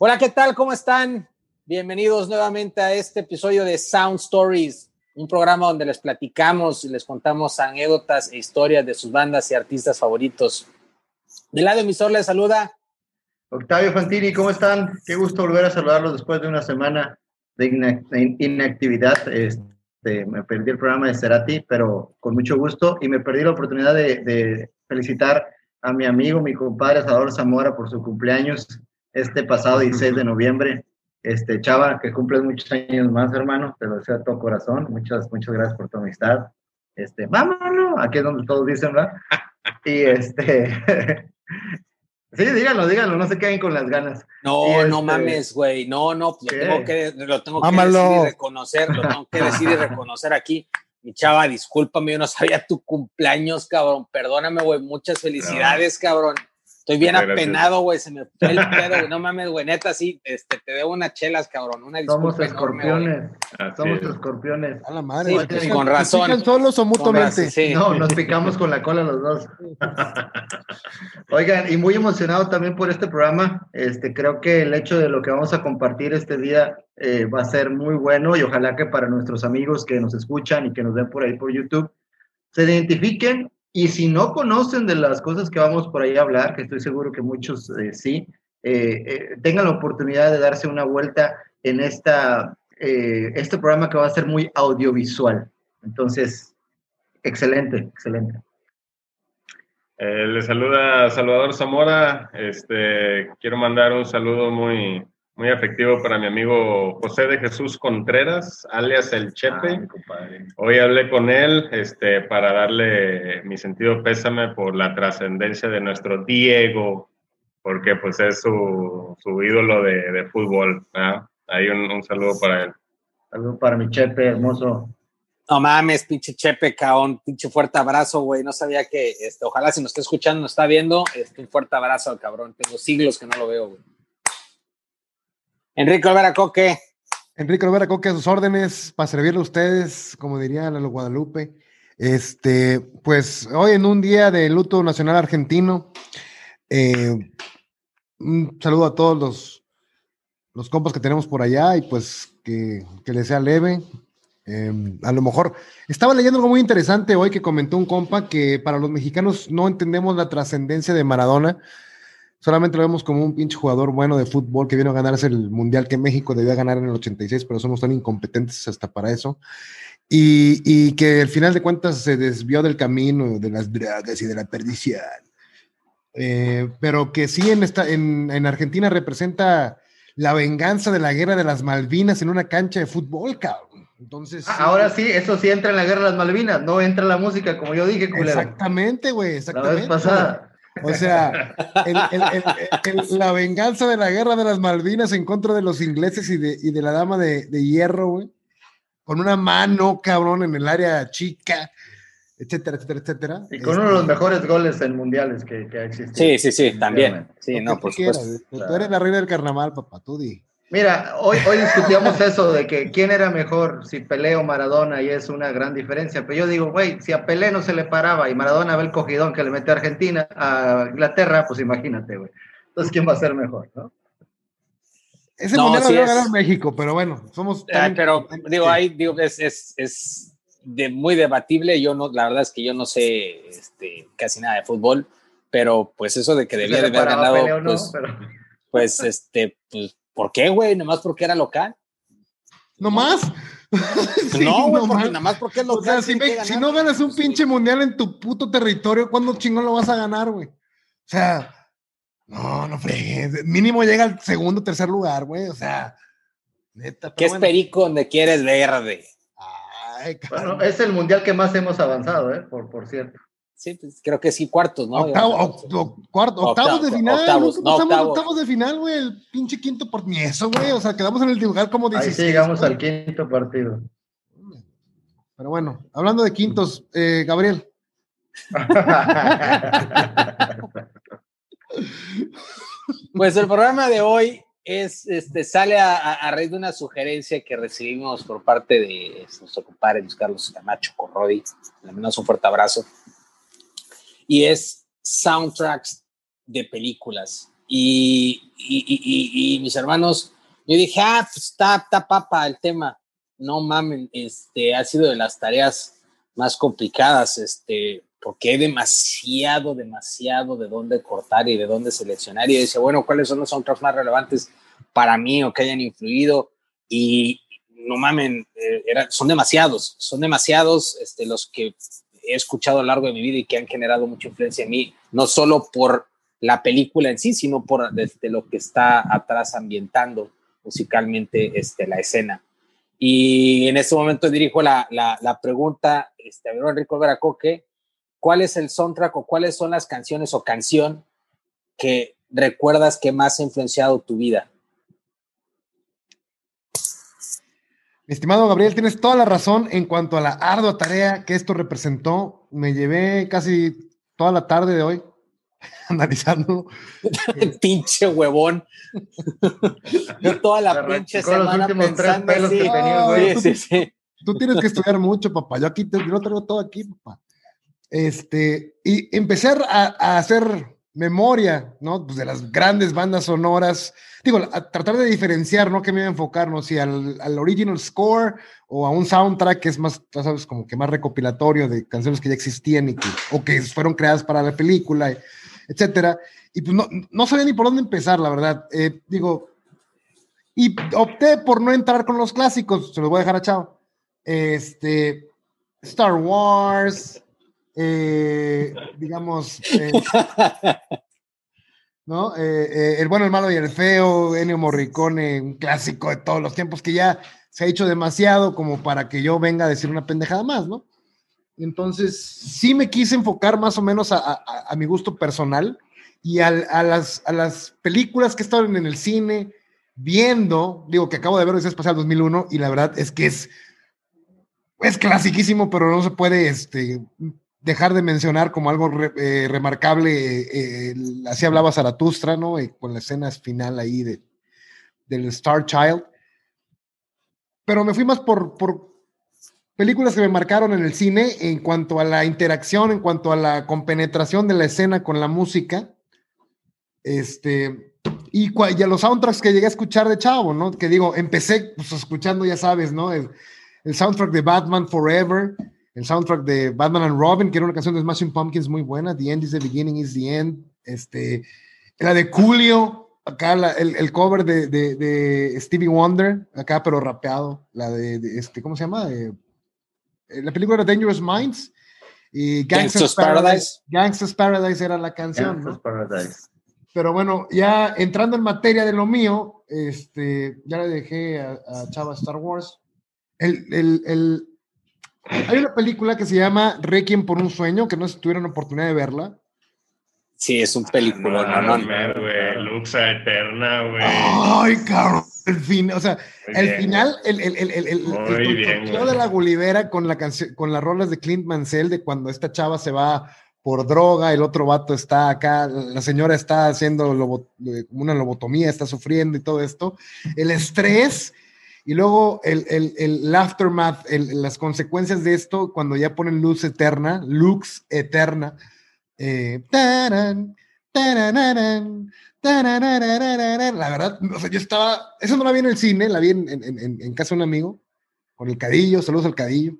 Hola, ¿qué tal? ¿Cómo están? Bienvenidos nuevamente a este episodio de Sound Stories, un programa donde les platicamos y les contamos anécdotas e historias de sus bandas y artistas favoritos. De lado emisor les saluda Octavio Fantini, ¿cómo están? Qué gusto volver a saludarlos después de una semana de inactividad. Este, me perdí el programa de Cerati, pero con mucho gusto y me perdí la oportunidad de, de felicitar a mi amigo, mi compadre Salvador Zamora por su cumpleaños este pasado 16 de noviembre. Este, Chava, que cumples muchos años más, hermano, te lo deseo a todo corazón. Muchas, muchas gracias por tu amistad. Este, vámonos, aquí es donde todos dicen, ¿verdad? Y este, sí, díganlo, díganlo, no se queden con las ganas. No, no este, mames, güey, no, no, lo tengo que, lo tengo que decir y reconocer, lo tengo que decir y reconocer aquí. Mi chava, discúlpame, yo no sabía tu cumpleaños, cabrón, perdóname, güey, muchas felicidades, cabrón. Estoy bien apenado, güey. Se me fue el pedo, güey. No mames, güey. Neta, sí, este, te debo unas chelas, cabrón. Una Somos escorpiones. Somos escorpiones. A la madre. Sí, con razón. ¿Se solos o mutuamente? sí. No, nos picamos con la cola los dos. Oigan, y muy emocionado también por este programa. Este, creo que el hecho de lo que vamos a compartir este día eh, va a ser muy bueno y ojalá que para nuestros amigos que nos escuchan y que nos ven por ahí por YouTube se identifiquen y si no conocen de las cosas que vamos por ahí a hablar, que estoy seguro que muchos eh, sí, eh, eh, tengan la oportunidad de darse una vuelta en esta, este programa que va a ser muy audiovisual. Entonces, excelente, excelente. le saluda Salvador Zamora. Este, quiero mandar un saludo muy, muy afectivo para mi amigo José de Jesús Contreras, alias El Chepe. Hoy hablé con él este, para darle mi sentido pésame por la trascendencia de nuestro Diego, porque pues es su, su ídolo de, de fútbol. Ahí un, un, saludo para él. Saludo para mi Chepe, hermoso. No mames, pinche Chepe, caón, pinche fuerte abrazo, güey. No sabía que, este, ojalá si nos está escuchando, nos está viendo, este, un fuerte abrazo al cabrón. Tengo siglos que no lo veo, güey. Enrique Olvera Coque. Enrique Olvera Coque a sus órdenes para servirle a ustedes, como diría Lalo Guadalupe. Este, pues hoy en un día de luto nacional argentino, eh, un saludo a todos los, los compas que tenemos por allá y pues que, que les sea leve. Em, a lo mejor estaba leyendo algo muy interesante hoy que comentó un compa que para los mexicanos no entendemos la trascendencia de Maradona solamente lo vemos como un pinche jugador bueno de fútbol que vino a ganarse el mundial que México debía ganar en el 86, pero somos tan incompetentes hasta para eso. Y, y que al final de cuentas se desvió del camino de las drogas y de la perdición. Eh, pero que sí en, esta, en, en, Argentina representa la venganza de la guerra de las Malvinas en una cancha de fútbol, cabrón. Entonces. Ah, ahora sí, eso sí entra en la guerra de las Malvinas, no entra la música, como yo dije, culero. Exactamente, güey, exactamente. La vez pasada. O sea, la venganza de la guerra de las Malvinas en contra de los ingleses y de, y de la dama de, de hierro, güey. Con una mano, cabrón, en el área chica, etcétera, etcétera, etcétera. Y con uno de los este, mejores goles en mundiales que, que ha existido. Sí, sí, sí, también. Sí, no, por supuesto. Tú eres la reina del carnaval, papá, tú di. Mira, hoy, hoy discutíamos eso de que quién era mejor, si Pelé o Maradona, y es una gran diferencia. Pero yo digo, güey, si a Pelé no se le paraba y Maradona ve el cogidón que le mete a Argentina, a Inglaterra, pues imagínate, güey. Entonces, ¿quién va a ser mejor, no? Ese no, mundial sí lo va a ganar México, pero bueno, somos. Tan... pero digo, sí. ahí digo que es, es, es de muy debatible. Yo no, la verdad es que yo no sé este, casi nada de fútbol, pero pues eso de que debía de haber ganado, no, pues, pero... pues, este, pues ¿Por qué, güey? ¿Nomás porque era local? ¿No más? sí, no, güey, porque, nada más porque es local. O sea, si, me, si, no ganas un pinche mundial en tu puto territorio, ¿cuándo chingón lo vas a ganar, güey? O sea, no, no fregues. Mínimo llega al segundo, tercer lugar, güey. O sea, neta. ¿Qué bueno. es perico donde quieres verde? Ay, bueno, es el mundial que más hemos avanzado, ¿eh? Por, por cierto. Sí, pues creo que sí, cuartos, ¿no? Octavo, o, cuarto, octavos de final. Octavos, no, octavos. octavos de final, güey. El pinche quinto por ni eso, güey. O sea, quedamos en el lugar como 16. Ahí sí llegamos güey. al quinto partido. Pero bueno, hablando de quintos, eh, Gabriel. pues el programa de hoy es, este, sale a, a, raíz de una sugerencia que recibimos por parte de nuestro compadre Luis Carlos Camacho Corrodi. Le mandamos un fuerte abrazo y es soundtracks de películas. y, y, y, mis hermanos, yo dije, ah, pues está, está papa el tema. No mamen, este, ha sido de las tareas más complicadas, este, porque hay demasiado, demasiado de dónde cortar y de dónde seleccionar. Y dice, bueno, ¿cuáles son los soundtracks más relevantes para mí o que hayan influido? Y no mamen, eh, son demasiados, son demasiados este, los que he escuchado a lo largo de mi vida y que han generado mucha influencia en mí, no solo por la película en sí, sino por desde lo que está atrás ambientando musicalmente este, la escena. Y en este momento dirijo la, la, pregunta este, a Enrico Veracoque, ¿cuál es el soundtrack o cuáles son las canciones o canción que recuerdas que más ha influenciado tu vida? Mi estimado Gabriel, tienes toda la razón en cuanto a la ardua tarea que esto representó. Me llevé casi toda la tarde de hoy analizando. pinche huevón. Yo toda la pinche semana pensando sí, sí, Tú tienes que estudiar mucho, papá. Yo aquí te, yo lo traigo todo aquí, papá. Este, y empezar a hacer memoria, ¿no? Pues de las grandes bandas sonoras. Digo, tratar de diferenciar, ¿no? Que me iba a enfocar, ¿no? Si al, al, original score o a un soundtrack que es más, sabes, como que más recopilatorio de canciones que ya existían y o que fueron creadas para la película, etcétera. Y pues no, no sabía ni por dónde empezar, la verdad. Eh, digo, y opté por no entrar con los clásicos, se los voy a dejar a Chao. Este, Star Wars, eh, digamos, eh, ¿no? Eh, el bueno, el malo y el feo, Ennio Morricone, un clásico de todos los tiempos que ya se ha hecho demasiado como para que yo venga a decir una pendejada más, ¿no? Entonces, sí me quise enfocar más o menos a, mi gusto personal y a, las, a las películas que estaban en el cine, viendo, digo que acabo de ver ese Espacial 2001 y la verdad es que es, es clasiquísimo, pero no se puede este, dejar de mencionar como algo eh, remarcable, eh, así hablaba Zaratustra, ¿no? con la escena final ahí de, del Star Child. Pero me fui más por, por películas que me marcaron en el cine en cuanto a la interacción, en cuanto a la compenetración de la escena con la música. Este, y, y a los soundtracks que llegué a escuchar de chavo, ¿no? Que digo, empecé pues, escuchando, ya sabes, ¿no? El, el soundtrack de Batman Forever, el soundtrack de Batman and Robin, que era una canción de Smashing Pumpkins muy buena, The End is the Beginning is the End, este, la de Julio, acá el, cover de, de, Stevie Wonder, acá pero rapeado, la de, este, ¿cómo se llama? Eh, la película era Dangerous Minds y Gangsta's, Paradise. Gangsta's Paradise era la canción, ¿no? Paradise. Pero bueno, ya entrando en materia de lo mío, este, ya le dejé a, Chava Star Wars. el, el, hay una película que se llama Requiem por un sueño, que no sé si tuvieron oportunidad de verla. Sí, es un película, no, no, no, güey, Luxa Eterna, güey. Ay, cabrón, el fin, o sea, el final, el, el, el, el, el, de la Gulivera con la canción, con las rolas de Clint Mansell de cuando esta chava se va por droga, el otro vato está acá, la señora está haciendo una lobotomía, está sufriendo y todo esto. El estrés y luego el, el, el aftermath, las consecuencias de esto, cuando ya ponen luz eterna, lux eterna. Eh, la verdad, o sea, yo estaba, eso no la vi en el cine, la vi en, en, en casa de un amigo, con el cadillo, saludos al cadillo.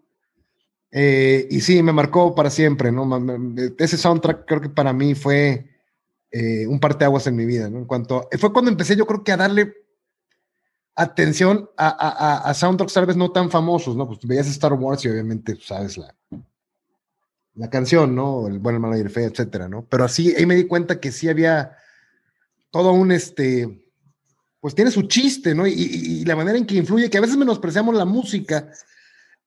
Eh, y sí, me marcó para siempre, ¿no? Ese soundtrack creo que para mí fue eh, un parteaguas en mi vida, ¿no? En cuanto, fue cuando empecé yo creo que a darle atención a, a, soundtracks tal vez no tan famosos, ¿no? Pues veías Star Wars y obviamente sabes la, la canción, ¿no? El bueno, el malo y el feo, etcétera, ¿no? Pero así, ahí me di cuenta que sí había todo un, este, pues tiene su chiste, ¿no? Y, la manera en que influye, que a veces menospreciamos la música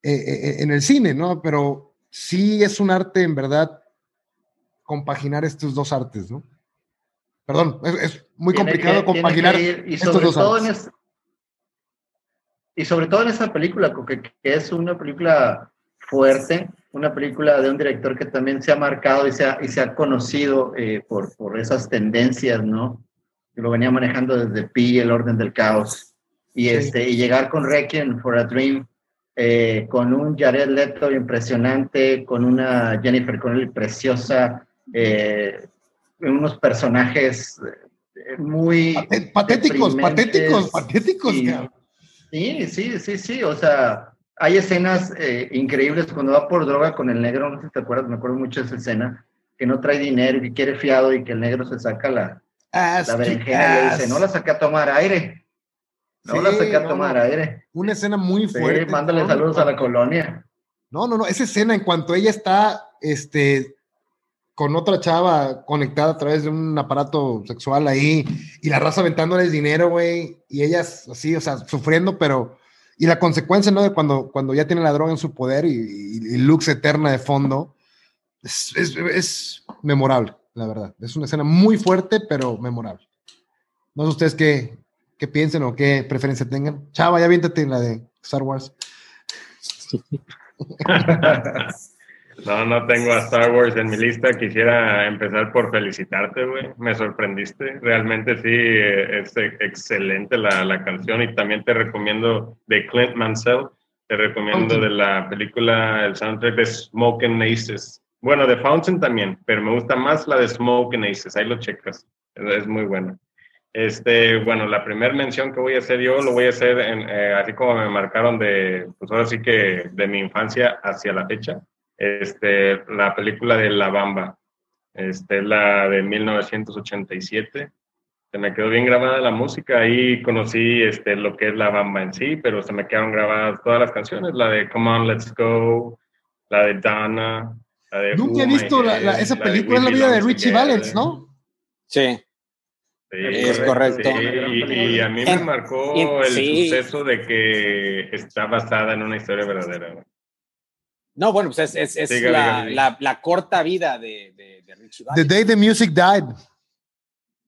eh, eh, eh, en el cine, ¿no? Pero sí es un arte, en verdad, compaginar estos dos artes, ¿no? Perdón, es, muy complicado compaginar estos dos artes y sobre todo en esa película, que, que, es una película fuerte, una película de un director que también se ha marcado y se ha, y se ha conocido eh, por, por esas tendencias, ¿no? Que lo venía manejando desde Pi, El Orden del Caos, y, este, y llegar con Requiem for a Dream, eh, con un Jared Leto impresionante, con una Jennifer Connelly preciosa, eh, unos personajes muy... Patéticos, patéticos, patéticos. Sí, sí, sí, sí, o sea, hay escenas eh, increíbles cuando va por droga con el negro, no sé si te acuerdas, me acuerdo mucho de esa escena, que no trae dinero y quiere fiado y que el negro se saca la, la berenjena y dice, no la saqué a tomar aire. No la saqué a tomar aire. Una escena muy fuerte. Sí, mándale saludos a la colonia. No, no, no, esa escena en cuanto ella está, este, con otra chava conectada a través de un aparato sexual ahí y la raza aventándoles dinero, güey, y ellas así, o sea, sufriendo, pero y la consecuencia, ¿no? De cuando, cuando ya tiene la droga en su poder y, y, Lux eterna de fondo, es, es, memorable, la verdad. Es una escena muy fuerte, pero memorable. No sé ustedes qué, qué piensen o qué preferencia tengan. Chava, ya viéntate en la de Star Wars. No, no tengo a Star Wars en mi lista. Quisiera empezar por felicitarte, güey. Me sorprendiste. Realmente sí, es excelente la, la, canción y también te recomiendo de Clint Mansell. Te recomiendo de la película, el soundtrack de Smoke and Aces. Bueno, de Fountain también, pero me gusta más la de Smoke and Aces. Ahí lo checas. Es muy bueno. Este, bueno, la primera mención que voy a hacer yo lo voy a hacer en, eh, así como me marcaron de, pues ahora sí que de mi infancia hacia la fecha este, la película de La Bamba, este, la de 1987. Se me quedó bien grabada la música, ahí conocí este, lo que es La Bamba en sí, pero se me quedaron grabadas todas las canciones, la de Come On, Let's Go, la de Dana, la de... Nunca he visto esa película, es la vida de Richie Valens, ¿no? Sí. Sí, es correcto. y, a mí me marcó el suceso de que está basada en una historia verdadera. No, bueno, pues es, es, la, la, corta vida de, de, Richie Valens. The Day the Music Died.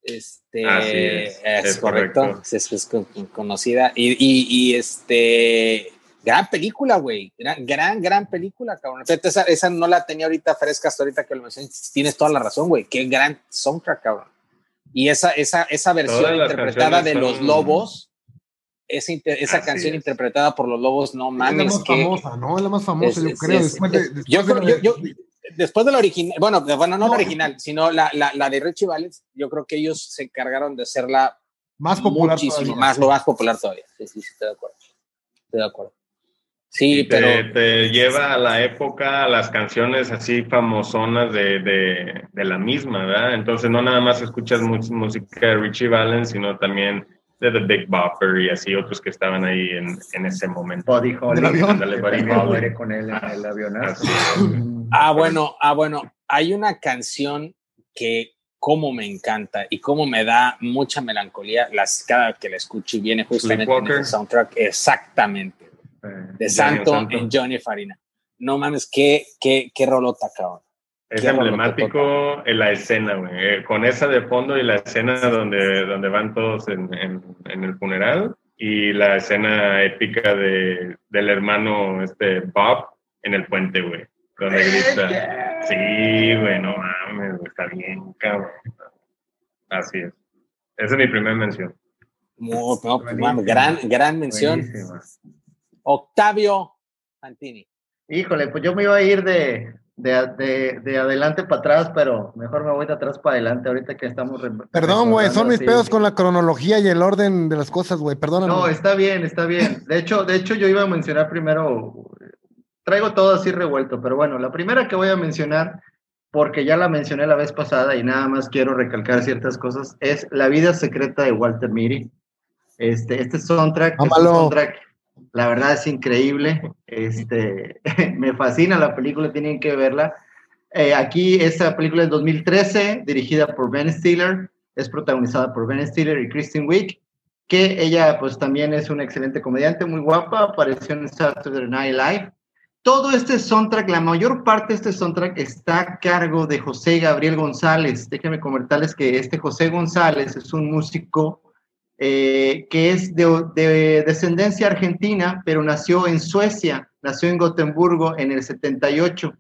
Este, es, correcto, Es, conocida. Y, y, y, este, gran película, güey. Gran, gran, gran película, cabrón. Esa, esa, no la tenía ahorita fresca hasta ahorita que lo mencioné. Tienes toda la razón, güey. Qué gran soundtrack, cabrón. Y esa, esa, esa versión interpretada de Los Lobos esa, esa canción interpretada por los Lobos, no mames. Es la más famosa, ¿no? Es la más famosa, yo creo. después de, yo, creo yo, después de la original, bueno, bueno, no, la original, sino la, la, la, de Richie Valens, yo creo que ellos se encargaron de hacerla más popular muchísimo, más, lo más popular todavía. Sí, sí, estoy de acuerdo. Estoy de acuerdo. Sí, te, pero. Te lleva a la época, a las canciones así famosonas de, de, de, la misma, ¿verdad? Entonces no nada más escuchas música de Richie Valens, sino también de The Big Bopper y así otros que estaban ahí en, en ese momento. Buddy Holly, con él en el avionazo. Ah, bueno, ah, bueno, hay una canción que como me encanta y como me da mucha melancolía las, cada que la escucho y viene justamente en el soundtrack, exactamente, eh, de Santo, en Johnny Farina. No mames, qué, qué, qué rolota, cabrón. Es emblemático en la escena, güey. Eh, con esa de fondo y la escena donde, donde van todos en, en, el funeral y la escena épica de, del hermano este Bob en el puente, güey. Donde grita. Sí, güey, no mames, está bien, cabrón. Así es. Esa es mi primera mención. Muy, pues, gran, gran mención. Octavio Fantini. Híjole, pues yo me iba a ir de, de, de, adelante para atrás, pero mejor me voy de atrás para adelante ahorita que estamos. Perdón, güey, son mis pedos con la cronología y el orden de las cosas, güey, perdóname. No, está bien, está bien. De hecho, de hecho, yo iba a mencionar primero, traigo todo así revuelto, pero bueno, la primera que voy a mencionar, porque ya la mencioné la vez pasada y nada más quiero recalcar ciertas cosas, es La vida secreta de Walter Mitty. Este, este soundtrack, este soundtrack la verdad es increíble. Este, me fascina la película, tienen que verla. Eh, aquí, esta película es 2013, dirigida por Ben Stiller, es protagonizada por Ben Stiller y Kristen Wiig, que ella pues también es una excelente comediante, muy guapa, apareció en Saturday Night Live. Todo este soundtrack, la mayor parte de este soundtrack está a cargo de José Gabriel González. Déjenme comentarles que este José González es un músico eh, que es de, descendencia argentina, pero nació en Suecia, nació en Gotemburgo en el 78.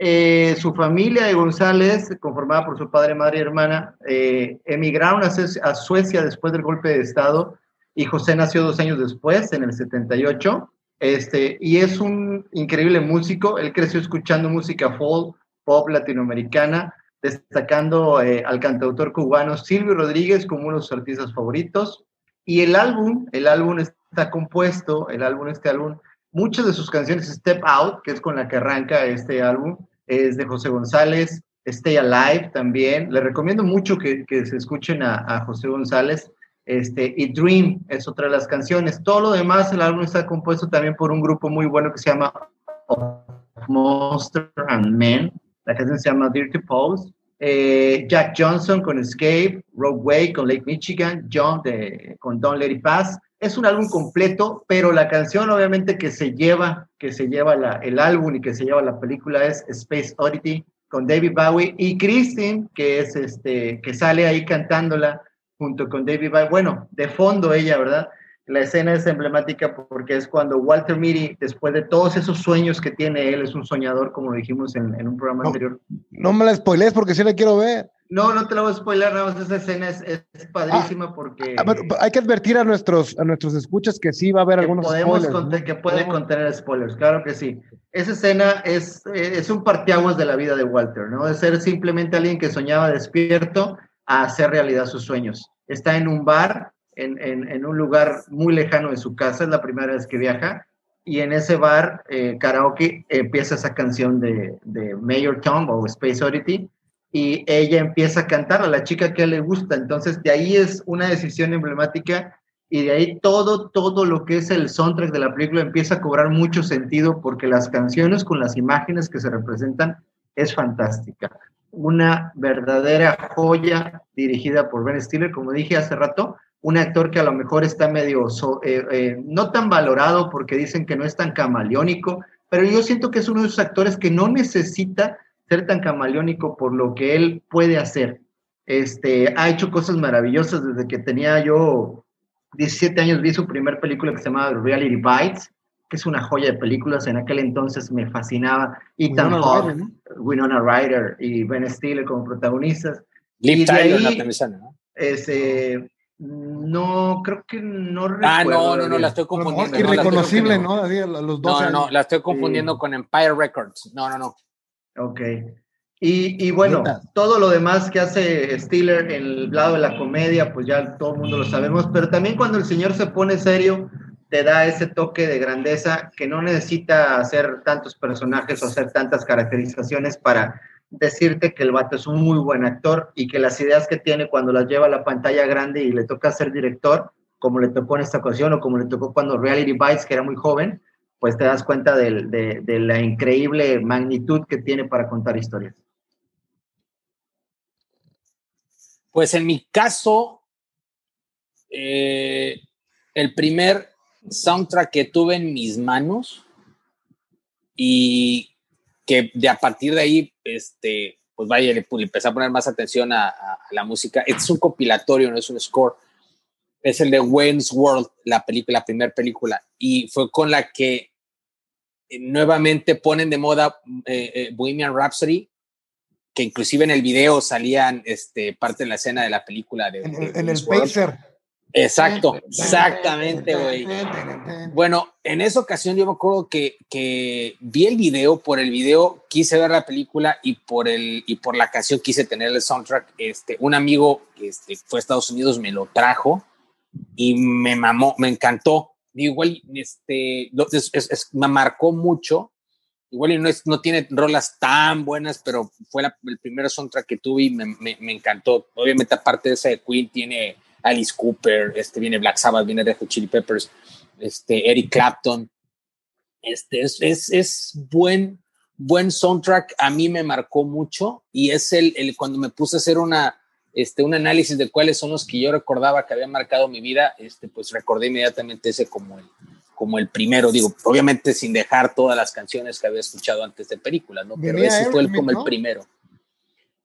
Eh, su familia de González, conformada por su padre, madre y hermana, eh, emigraron a, Suecia después del golpe de Estado y José nació dos años después, en el 78. Este, y es un increíble músico, él creció escuchando música folk, pop latinoamericana, destacando eh, al cantautor cubano Silvio Rodríguez como uno de sus artistas favoritos. Y el álbum, el álbum está compuesto, el álbum, este álbum, muchas de sus canciones, Step Out, que es con la que arranca este álbum, es de José González, Stay Alive también. Le recomiendo mucho que, que se escuchen a, José González. Este, y Dream es otra de las canciones. Todo lo demás, el álbum está compuesto también por un grupo muy bueno que se llama Monster and Men. La canción se llama Dirty Pose. Eh, Jack Johnson con Escape, Rogue Way con Lake Michigan, John de, con Don't Let It Pass. Es un álbum completo, pero la canción obviamente que se lleva, que se lleva la, el álbum y que se lleva la película es Space Oddity con David Bowie y Christine, que es este, que sale ahí cantándola junto con David Bowie. Bueno, de fondo ella, ¿verdad? La escena es emblemática porque es cuando Walter Mitty, después de todos esos sueños que tiene él, es un soñador, como dijimos en, en un programa anterior. No me la spoilees porque sí la quiero ver. No, no te la voy a spoiler, nada más esa escena es, es padrísima ah, porque... hay que advertir a nuestros, a nuestros escuchas que sí va a haber algunos podemos spoilers. Que puede contener spoilers, claro que sí. Esa escena es, es un parteaguas de la vida de Walter, ¿no? De ser simplemente alguien que soñaba despierto a hacer realidad sus sueños. Está en un bar, en, en, en un lugar muy lejano de su casa, es la primera vez que viaja, y en ese bar, eh, karaoke, empieza esa canción de, de Mayor Tom o Space Oddity, y ella empieza a cantar a la chica que le gusta. Entonces, de ahí es una decisión emblemática y de ahí todo, todo lo que es el soundtrack de la película empieza a cobrar mucho sentido porque las canciones con las imágenes que se representan es fantástica. Una verdadera joya dirigida por Ben Stiller, como dije hace rato, un actor que a lo mejor está medio, eh, eh, no tan valorado porque dicen que no es tan camaleónico, pero yo siento que es uno de esos actores que no necesita ser tan camaleónico por lo que él puede hacer. Este, ha hecho cosas maravillosas desde que tenía yo 17 años, vi su primer película que se llamaba Reality Bites, que es una joya de películas, en aquel entonces me fascinaba. Ethan Hawke, ¿no? Winona Ryder y Ben Stiller como protagonistas. Liv Tyler, la ¿no? Ese, no, creo que no Ah, no, no, no, la estoy confundiendo. Irreconocible, ¿no? Los no, no, no, la estoy confundiendo con Empire Records. No, no, no. Ok. Y, y bueno, todo lo demás que hace Stiller en el lado de la comedia, pues ya todo el mundo lo sabemos, pero también cuando el señor se pone serio, te da ese toque de grandeza que no necesita hacer tantos personajes o hacer tantas caracterizaciones para decirte que el vato es un muy buen actor y que las ideas que tiene cuando las lleva a la pantalla grande y le toca ser director, como le tocó en esta ocasión o como le tocó cuando Reality Bites, que era muy joven, pues te das cuenta de, la increíble magnitud que tiene para contar historias. Pues en mi caso, eh, el primer soundtrack que tuve en mis manos y que de a partir de ahí, este, pues vaya, le, empecé a poner más atención a, a, la música. Es un compilatorio, no es un score es el de Wayne's World, la película, la primera película, y fue con la que eh, nuevamente ponen de moda eh, eh, Bohemian Rhapsody, que inclusive en el video salían este, parte de la escena de la película. De, en, el Pacer. Exacto, exactamente, güey. Bueno, en esa ocasión yo me acuerdo que, que, vi el video, por el video quise ver la película y por, el, y por la canción quise tener el soundtrack. Este, un amigo que este, fue a Estados Unidos me lo trajo y me mamó, me encantó. Igual, este, me marcó mucho. Igual no, es, no tiene rolas tan buenas, pero fue el primer soundtrack que tuve y me, me, encantó. Obviamente, aparte de esa de Queen, tiene Alice Cooper, este, viene Black Sabbath, viene Red Hot Chili Peppers, este, Eric Clapton. Este, es, es, es buen, buen soundtrack. A mí me marcó mucho y es el, el cuando me puse a hacer una, este, un análisis de cuáles son los que yo recordaba que habían marcado mi vida, este, pues recordé inmediatamente ese como el, como el primero, digo, obviamente sin dejar todas las canciones que había escuchado antes de películas, ¿no? Pero ese fue el, como el primero.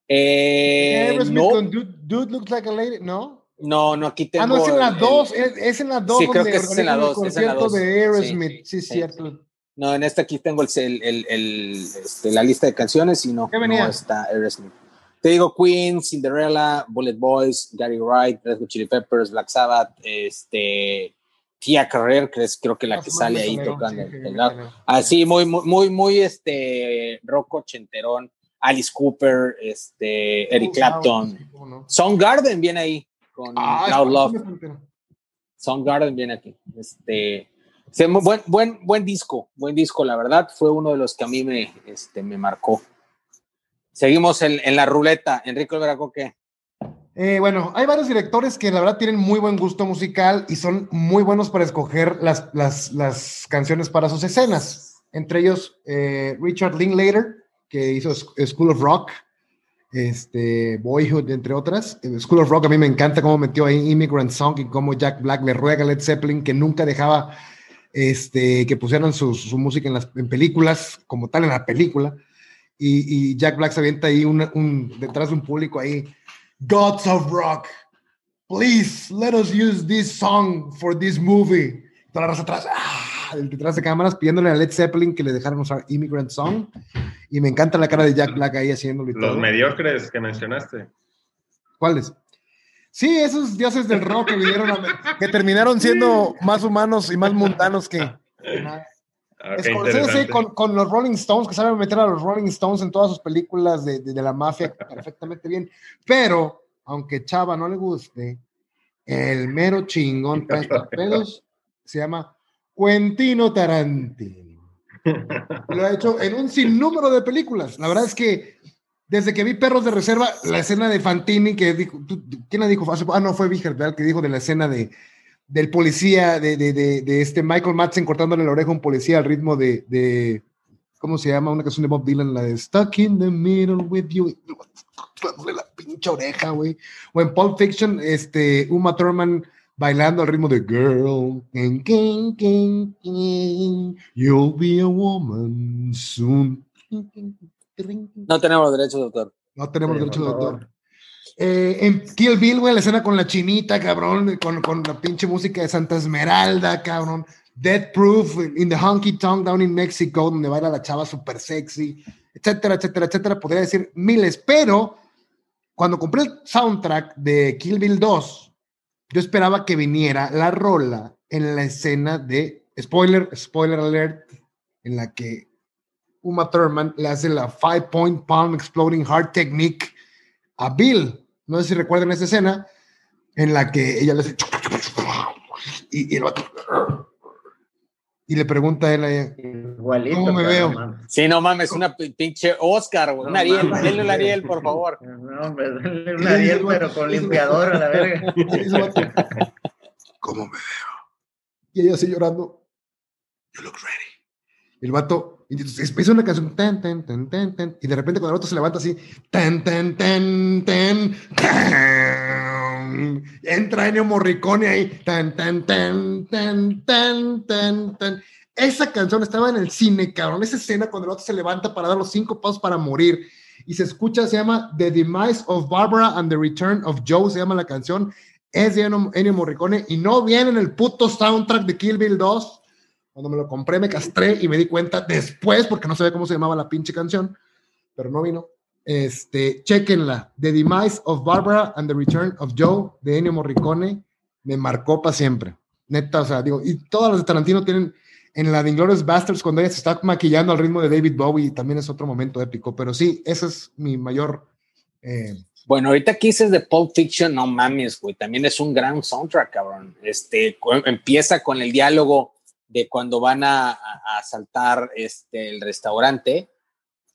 Eh, no. Con Dude, Looks Like a Lady, ¿no? No, no, aquí tengo. Ah, no, es en la 2, es, en la 2. Sí, creo que es en la 2. Es en la 2. de Aerosmith, sí, sí, cierto. No, en esta aquí tengo el, el, el, este, la lista de canciones y no, no está Aerosmith. Te digo Queen, Cinderella, Bullet Boys, Gary Wright, Red Hot Chili Peppers, Black Sabbath, este, Tia Carrer, que es creo que la que sale ahí tocando el, Así, muy, muy, muy, muy, este, rock ochenterón. Alice Cooper, este, Eric Clapton. Song Garden viene ahí con ah, Loud Love. Song Garden viene aquí. Este, buen, buen, buen disco, buen disco, la verdad. Fue uno de los que a mí me, este, me marcó. Seguimos en, en la ruleta. Enrique Veraco, ¿qué? Eh, bueno, hay varios directores que la verdad tienen muy buen gusto musical y son muy buenos para escoger las, las, las canciones para sus escenas. Entre ellos, eh, Richard Linklater, que hizo School of Rock, este, Boyhood, entre otras. School of Rock a mí me encanta cómo metió ahí Immigrant Song y cómo Jack Black le ruega a Led Zeppelin que nunca dejaba este, que pusieran su, su música en las en películas, como tal en la película. Y, y Jack Black se avienta ahí un, detrás de un público ahí Gods of Rock, please let us use this song for this movie. Toda la raza atrás, ¡ah! Detrás de cámaras, pidiéndole a Led Zeppelin que le dejaran usar Immigrant Song. Y me encanta la cara de Jack Black ahí haciéndolo. Los mediocres que mencionaste. ¿Cuáles? Sí, esos dioses del rock que vinieron que terminaron siendo más humanos y más mundanos que. Okay, con, con, los Rolling Stones, que saben meter a los Rolling Stones en todas sus películas de, de, la mafia perfectamente bien. Pero, aunque Chava no le guste, el mero chingón pedos se llama Quentino Tarantino. Lo ha hecho en un sinnúmero de películas. La verdad es que desde que vi Perros de Reserva, la escena de Fantini, que dijo, ¿quién la dijo? Ah, no, fue Víger, ¿verdad? Que dijo de la escena de del policía, de, de, de, este Michael Madsen cortándole la oreja a un policía al ritmo de, ¿cómo se llama? Una canción de Bob Dylan, la de Stuck in the Middle with You. la pinche oreja, güey. O en Pulp Fiction, este, Uma Thurman bailando al ritmo de Girl, you'll be a woman soon. No tenemos derechos de autor. No tenemos derechos de autor. Eh, en Kill Bill, güey, la escena con la chinita, cabrón, con, con, la pinche música de Santa Esmeralda, cabrón. Dead Proof, in the Honky Tonk Down in Mexico, donde baila la chava súper sexy, etcétera, etcétera, etcétera. Podría decir miles, pero cuando compré el soundtrack de Kill Bill 2, yo esperaba que viniera la rola en la escena de, spoiler, spoiler alert, en la que Uma Thurman le hace la Five Point Palm Exploding Heart Technique a Bill. No sé si recuerdan esa escena en la que ella le hace y, y el y le pregunta a él a ella, ¿cómo me veo? sí, no mames, una pinche Oscar, un Ariel, denle un Ariel, por favor. No, hombre, denle un Ariel, pero con limpiador a la verga. ¿Cómo me veo? Y ella así llorando, you look ready. El vato, y empieza una canción, tan, tan, tan, tan, tan, y de repente cuando el otro se levanta así, tan, tan, tan, tan, tan, entra Ennio Morricone ahí, tan, tan, tan, tan, tan, tan, tan. Esa canción estaba en el cine, cabrón. Esa escena cuando el otro se levanta para dar los cinco pasos para morir y se escucha, se llama The Demise of Barbara and the Return of Joe, se llama la canción. Es de Ennio Morricone y no viene en el puto soundtrack de Kill Bill 2 cuando me lo compré me castré y me di cuenta después, porque no sabía cómo se llamaba la pinche canción, pero no vino. Este, chequenla. The Demise of Barbara and the Return of Joe de Ennio Morricone me marcó para siempre. Neta, o sea, digo, y todas las de Tarantino tienen en la de Inglourious Basterds cuando ella se está maquillando al ritmo de David Bowie, también es otro momento épico, pero sí, ese es mi mayor. Eh, bueno, ahorita que dices de Pulp Fiction, no mames, güey, también es un gran soundtrack, cabrón. Este, empieza con el diálogo de cuando van a, a asaltar este, el restaurante.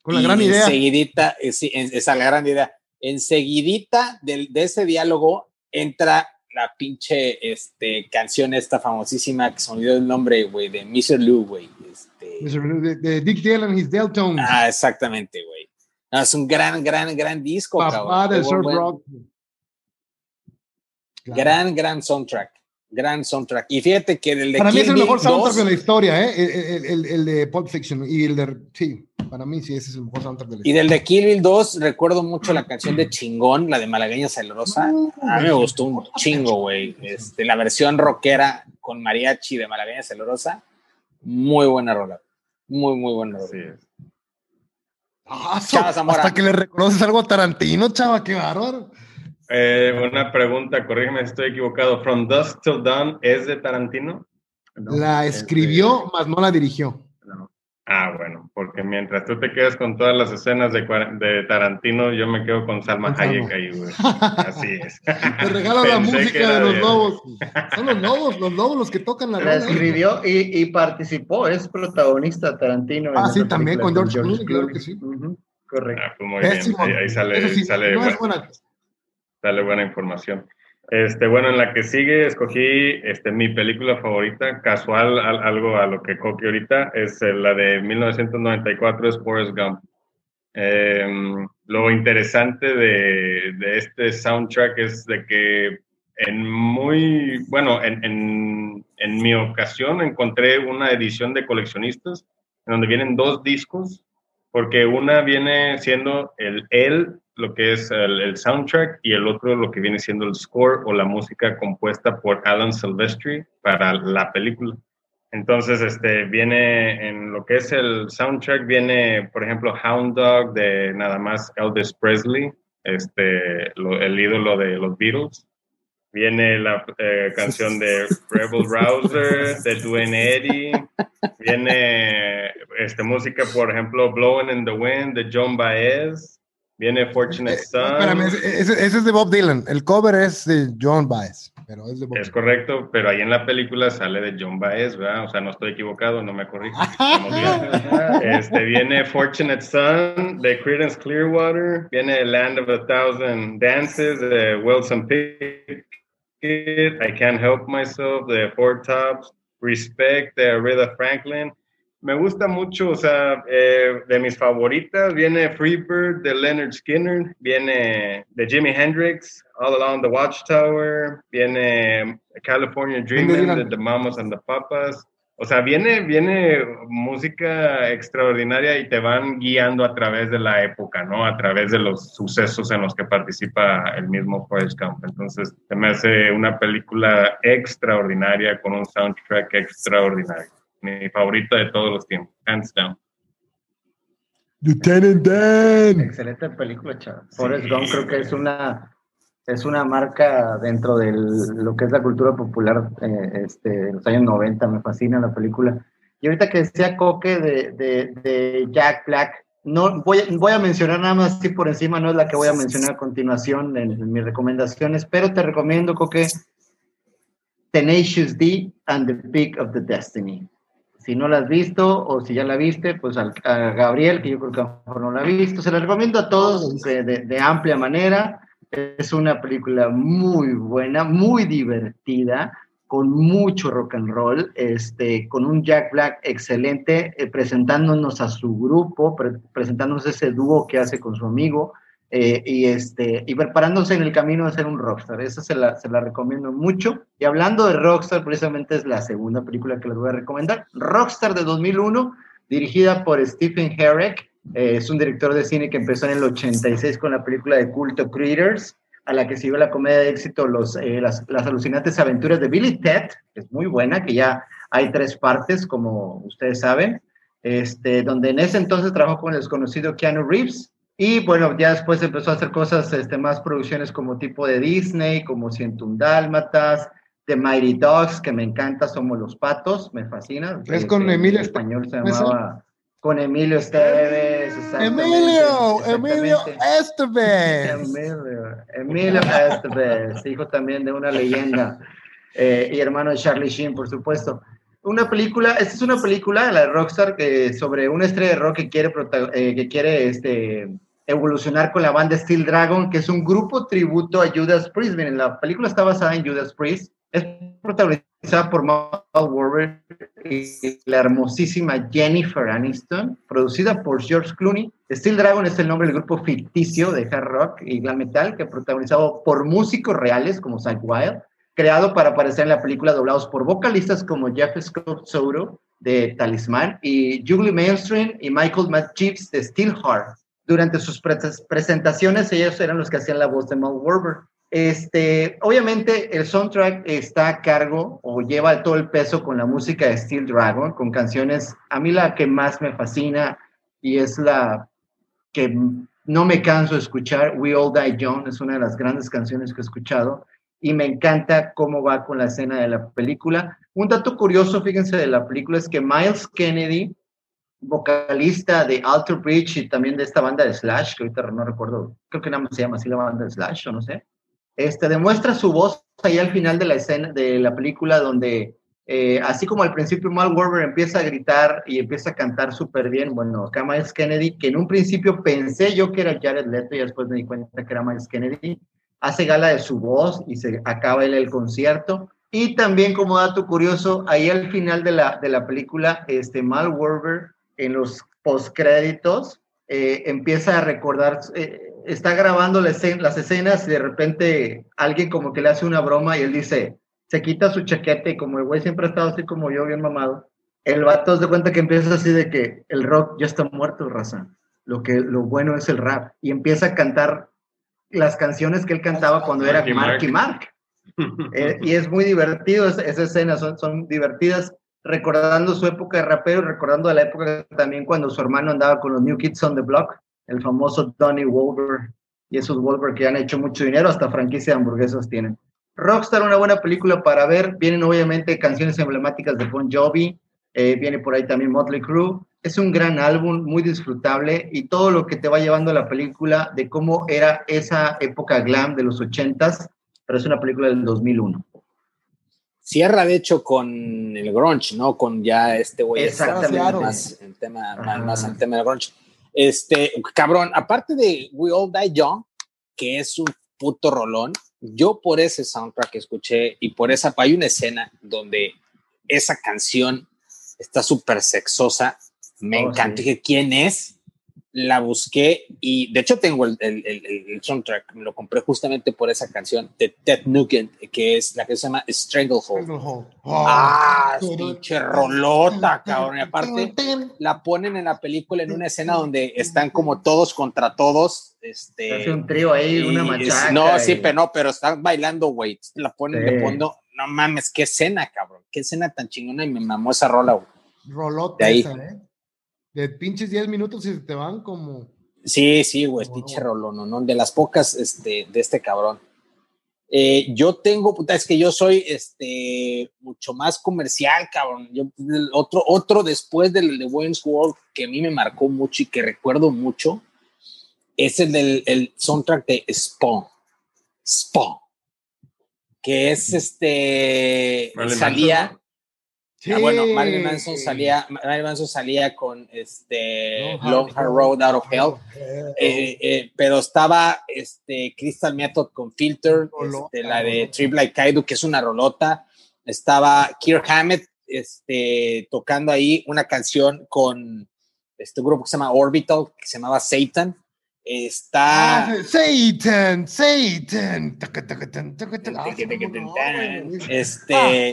Con la gran idea. Enseguidita, eh, sí, esa la gran idea. Enseguidita de, de ese diálogo entra la pinche este, canción esta famosísima que se olvidó el nombre, güey, de Mr. Lou, güey. Este... De, Dick Dale and his Deltones. Ah, exactamente, güey. es un gran, gran, gran disco, Papá del surf rock. Gran, gran soundtrack gran soundtrack. Y fíjate que el de Para mí es el mejor soundtrack de la historia, ¿eh? El, el, el, de Pulp Fiction y el de... Sí, para mí sí, ese es el mejor soundtrack de la historia. Y del de Kill Bill 2 recuerdo mucho la canción de Chingón, la de Malagueña Celosa. A mí me gustó un chingo, güey. Este, la versión rockera con mariachi de Malagueña Celosa. Muy buena rola. Muy, muy buena rola. Sí. Ah, hasta que le reconoces algo a Tarantino, chava, qué bárbaro. Eh, una pregunta, corrígeme si estoy equivocado. From Dusk Till Dawn es de Tarantino. la escribió, más no la dirigió. Ah, bueno, porque mientras tú te quedas con todas las escenas de, de Tarantino, yo me quedo con Salma Hayek ahí, güey. Así es. Te regalo la música de los lobos. Son los lobos, los lobos los que tocan la, la escribió y, y, participó, es protagonista Tarantino. Ah, sí, también con George, Clooney, claro que sí. Correcto. Ah, pues muy bien. Ahí, sale, sale, buena, sale buena información. Este, bueno, en la que sigue escogí este, mi película favorita, casual, algo a lo que coque ahorita, es eh, la de 1994, es Forrest Gump. Em, lo interesante de, de, este soundtrack es de que en muy, bueno, en, en, en, mi ocasión encontré una edición de coleccionistas en donde vienen dos discos, porque una viene siendo el el lo que es el, soundtrack y el otro lo que viene siendo el score o la música compuesta por Alan Silvestri para la película. Entonces, este, viene en lo que es el soundtrack, viene, por ejemplo, Hound Dog de nada más Elvis Presley, este, el ídolo de los Beatles. Viene la eh, canción de Rebel Rouser, de Duane Eddy. Viene este, música, por ejemplo, Blowing in the Wind, de John Baez. Viene Fortunate eh, Son. Espérame, ese, es de Bob Dylan. El cover es de John Baez. Pero es, de Bob es correcto, pero ahí en la película sale de John Baez, ¿verdad? O sea, no estoy equivocado, no me corrijo. este, viene Fortunate Son de Creedence Clearwater. Viene Land of a Thousand Dances de Wilson Pickett. I Can't Help Myself de Four Tops. Respect de Aretha Franklin me gusta mucho, o sea, eh, de mis favoritas viene Freebird de Leonard Skinner, viene de Jimi Hendrix, All Along the Watchtower, viene California Dreaming de The Mamas and the Papas. O sea, viene, viene música extraordinaria y te van guiando a través de la época, ¿no? A través de los sucesos en los que participa el mismo Forrest Gump. Entonces, se me hace una película extraordinaria con un soundtrack extraordinario mi favorita de todos los tiempos, hands down. Lieutenant Dan. Excelente película, chaval. Forrest Gump creo que es una es una marca dentro de lo que es la cultura popular eh, este, de los años 90, me fascina la película. Y ahorita que decía Coque de, de, Jack Black, no voy, voy a mencionar nada más así por encima, no es la que voy a mencionar a continuación en, en mis recomendaciones, pero te recomiendo, Coque, Tenacious D and the Peak of the Destiny si no la has visto o si ya la viste, pues a Gabriel, que yo creo que mejor no la ha visto, se la recomiendo a todos de, de, amplia manera. Es una película muy buena, muy divertida, con mucho rock and roll, este, con un Jack Black excelente, eh, presentándonos a su grupo, presentándonos ese dúo que hace con su amigo, eh, y, este, y preparándose en el camino de ser un rockstar. Esa se la, se la recomiendo mucho. Y hablando de rockstar, precisamente es la segunda película que les voy a recomendar. Rockstar de 2001, dirigida por Stephen Herrick. Eh, es un director de cine que empezó en el 86 con la película de culto Critters, a la que siguió la comedia de éxito los, eh, las, las alucinantes aventuras de Billy Ted, que es muy buena, que ya hay tres partes, como ustedes saben. Este, donde en ese entonces trabajó con el desconocido Keanu Reeves, y bueno, ya después empezó a hacer cosas, este, más producciones como tipo de Disney, como Cientum Dálmatas, The Mighty Dogs, que me encanta, Somos los Patos, me fascina. Es con Emilio. En español se llamaba con Emilio Esteves. Emilio, Emilio Esteves. Emilio, Emilio Esteves, hijo también de una leyenda eh, y hermano de Charlie Sheen, por supuesto. Una película, esta es una película, la de Rockstar, que, sobre una estrella de rock que quiere, eh, que quiere este, evolucionar con la banda Steel Dragon, que es un grupo tributo a Judas Priest. Miren, la película está basada en Judas Priest, es protagonizada por Mal Warburg y la hermosísima Jennifer Aniston, producida por George Clooney. Steel Dragon es el nombre del grupo ficticio de hard rock y glam metal, que protagonizado por músicos reales como Zach Wild, creado para aparecer en la película doblados por vocalistas como Jeff Scott Soto de Talisman y Julie Mainstream y Michael Matt de Steelheart durante sus presentaciones ellos eran los que hacían la voz de Mal Warburg. Este, obviamente el soundtrack está a cargo o lleva todo el peso con la música de Steel Dragon, con canciones, a mí la que más me fascina y es la que no me canso de escuchar, We All Die Young, es una de las grandes canciones que he escuchado y me encanta cómo va con la escena de la película. Un dato curioso, fíjense, de la película es que Miles Kennedy vocalista de Alter Bridge y también de esta banda de Slash, que ahorita no recuerdo, creo que nada más se llama así la banda de Slash, o no sé. Este, demuestra su voz ahí al final de la escena, de la película, donde eh, así como al principio Mal Warber empieza a gritar y empieza a cantar súper bien, bueno, acá Miles Kennedy, que en un principio pensé yo que era Jared Leto y después me di cuenta que era Miles Kennedy, hace gala de su voz y se acaba él el concierto. Y también como dato curioso, ahí al final de la, de la película, este Mal Warber en los postcréditos eh, empieza a recordar, eh, está grabando las escenas y de repente alguien como que le hace una broma y él dice, se quita su chaqueta y como el güey siempre ha estado así como yo, bien mamado, el vato se cuenta que empieza así de que el rock ya está muerto, raza. Lo, que, lo bueno es el rap. Y empieza a cantar las canciones que él cantaba cuando era Mark y Mark. Eh, y es muy divertido, esa, esa escena, son, son divertidas, recordando su época de rapero, recordando la época también cuando su hermano andaba con los New Kids on the Block, el famoso Donnie Wolver, y esos Wolver que han hecho mucho dinero, hasta franquicia de hamburguesas tienen. Rockstar, una buena película para ver. Vienen obviamente canciones emblemáticas de Bon Jovi, eh, viene por ahí también Motley Crue. Es un gran álbum, muy disfrutable y todo lo que te va llevando a la película de cómo era esa época glam de los ochentas, pero es una película del 2001. Cierra, de hecho, con el grunge, ¿no? Con ya este güey. Exactamente. Más en tema, más, en tema del grunge. Este, cabrón, aparte de We All Die Young, que es un puto rolón, yo por ese soundtrack que escuché y por esa, hay una escena donde esa canción está súper sexosa, me oh, encantó. Dije, ¿quién es? La busqué y de hecho tengo el, el, el, soundtrack, me lo compré justamente por esa canción de Ted Nugent, que es la que se llama Stranglehold. Oh, ah, pinche rolota, cabrón. Y aparte la ponen en la película en una escena donde están como todos contra todos. Este, Hace un trío ahí, una machaca. No, sí, pero no, pero están bailando, güey. La ponen de fondo. No mames, qué escena, cabrón. Qué escena tan chingona y me mamó esa rola, güey. Rolota esa, ¿eh? De pinches 10 minutos y te van como. Sí, sí, güey, pinche rolón, ¿no? De las pocas este, de este cabrón. Eh, yo tengo, puta, es que yo soy este, mucho más comercial, cabrón. Yo, otro, otro después del de Wayne's World que a mí me marcó mucho y que recuerdo mucho es el del el soundtrack de Spawn. Spawn. Que es este. salía. Ah, bueno, Marilyn Manson salía, Marilyn Manson salía con este Long Hard Road Out of Hell, eh, eh, pero estaba este Crystal Method con Filter, este, la de Trip Like Kaido, que es una rolota. Estaba Kirk Hammett este, tocando ahí una canción con este grupo que se llama Orbital, que se llamaba Satan. Está. Satan, Satan. Este.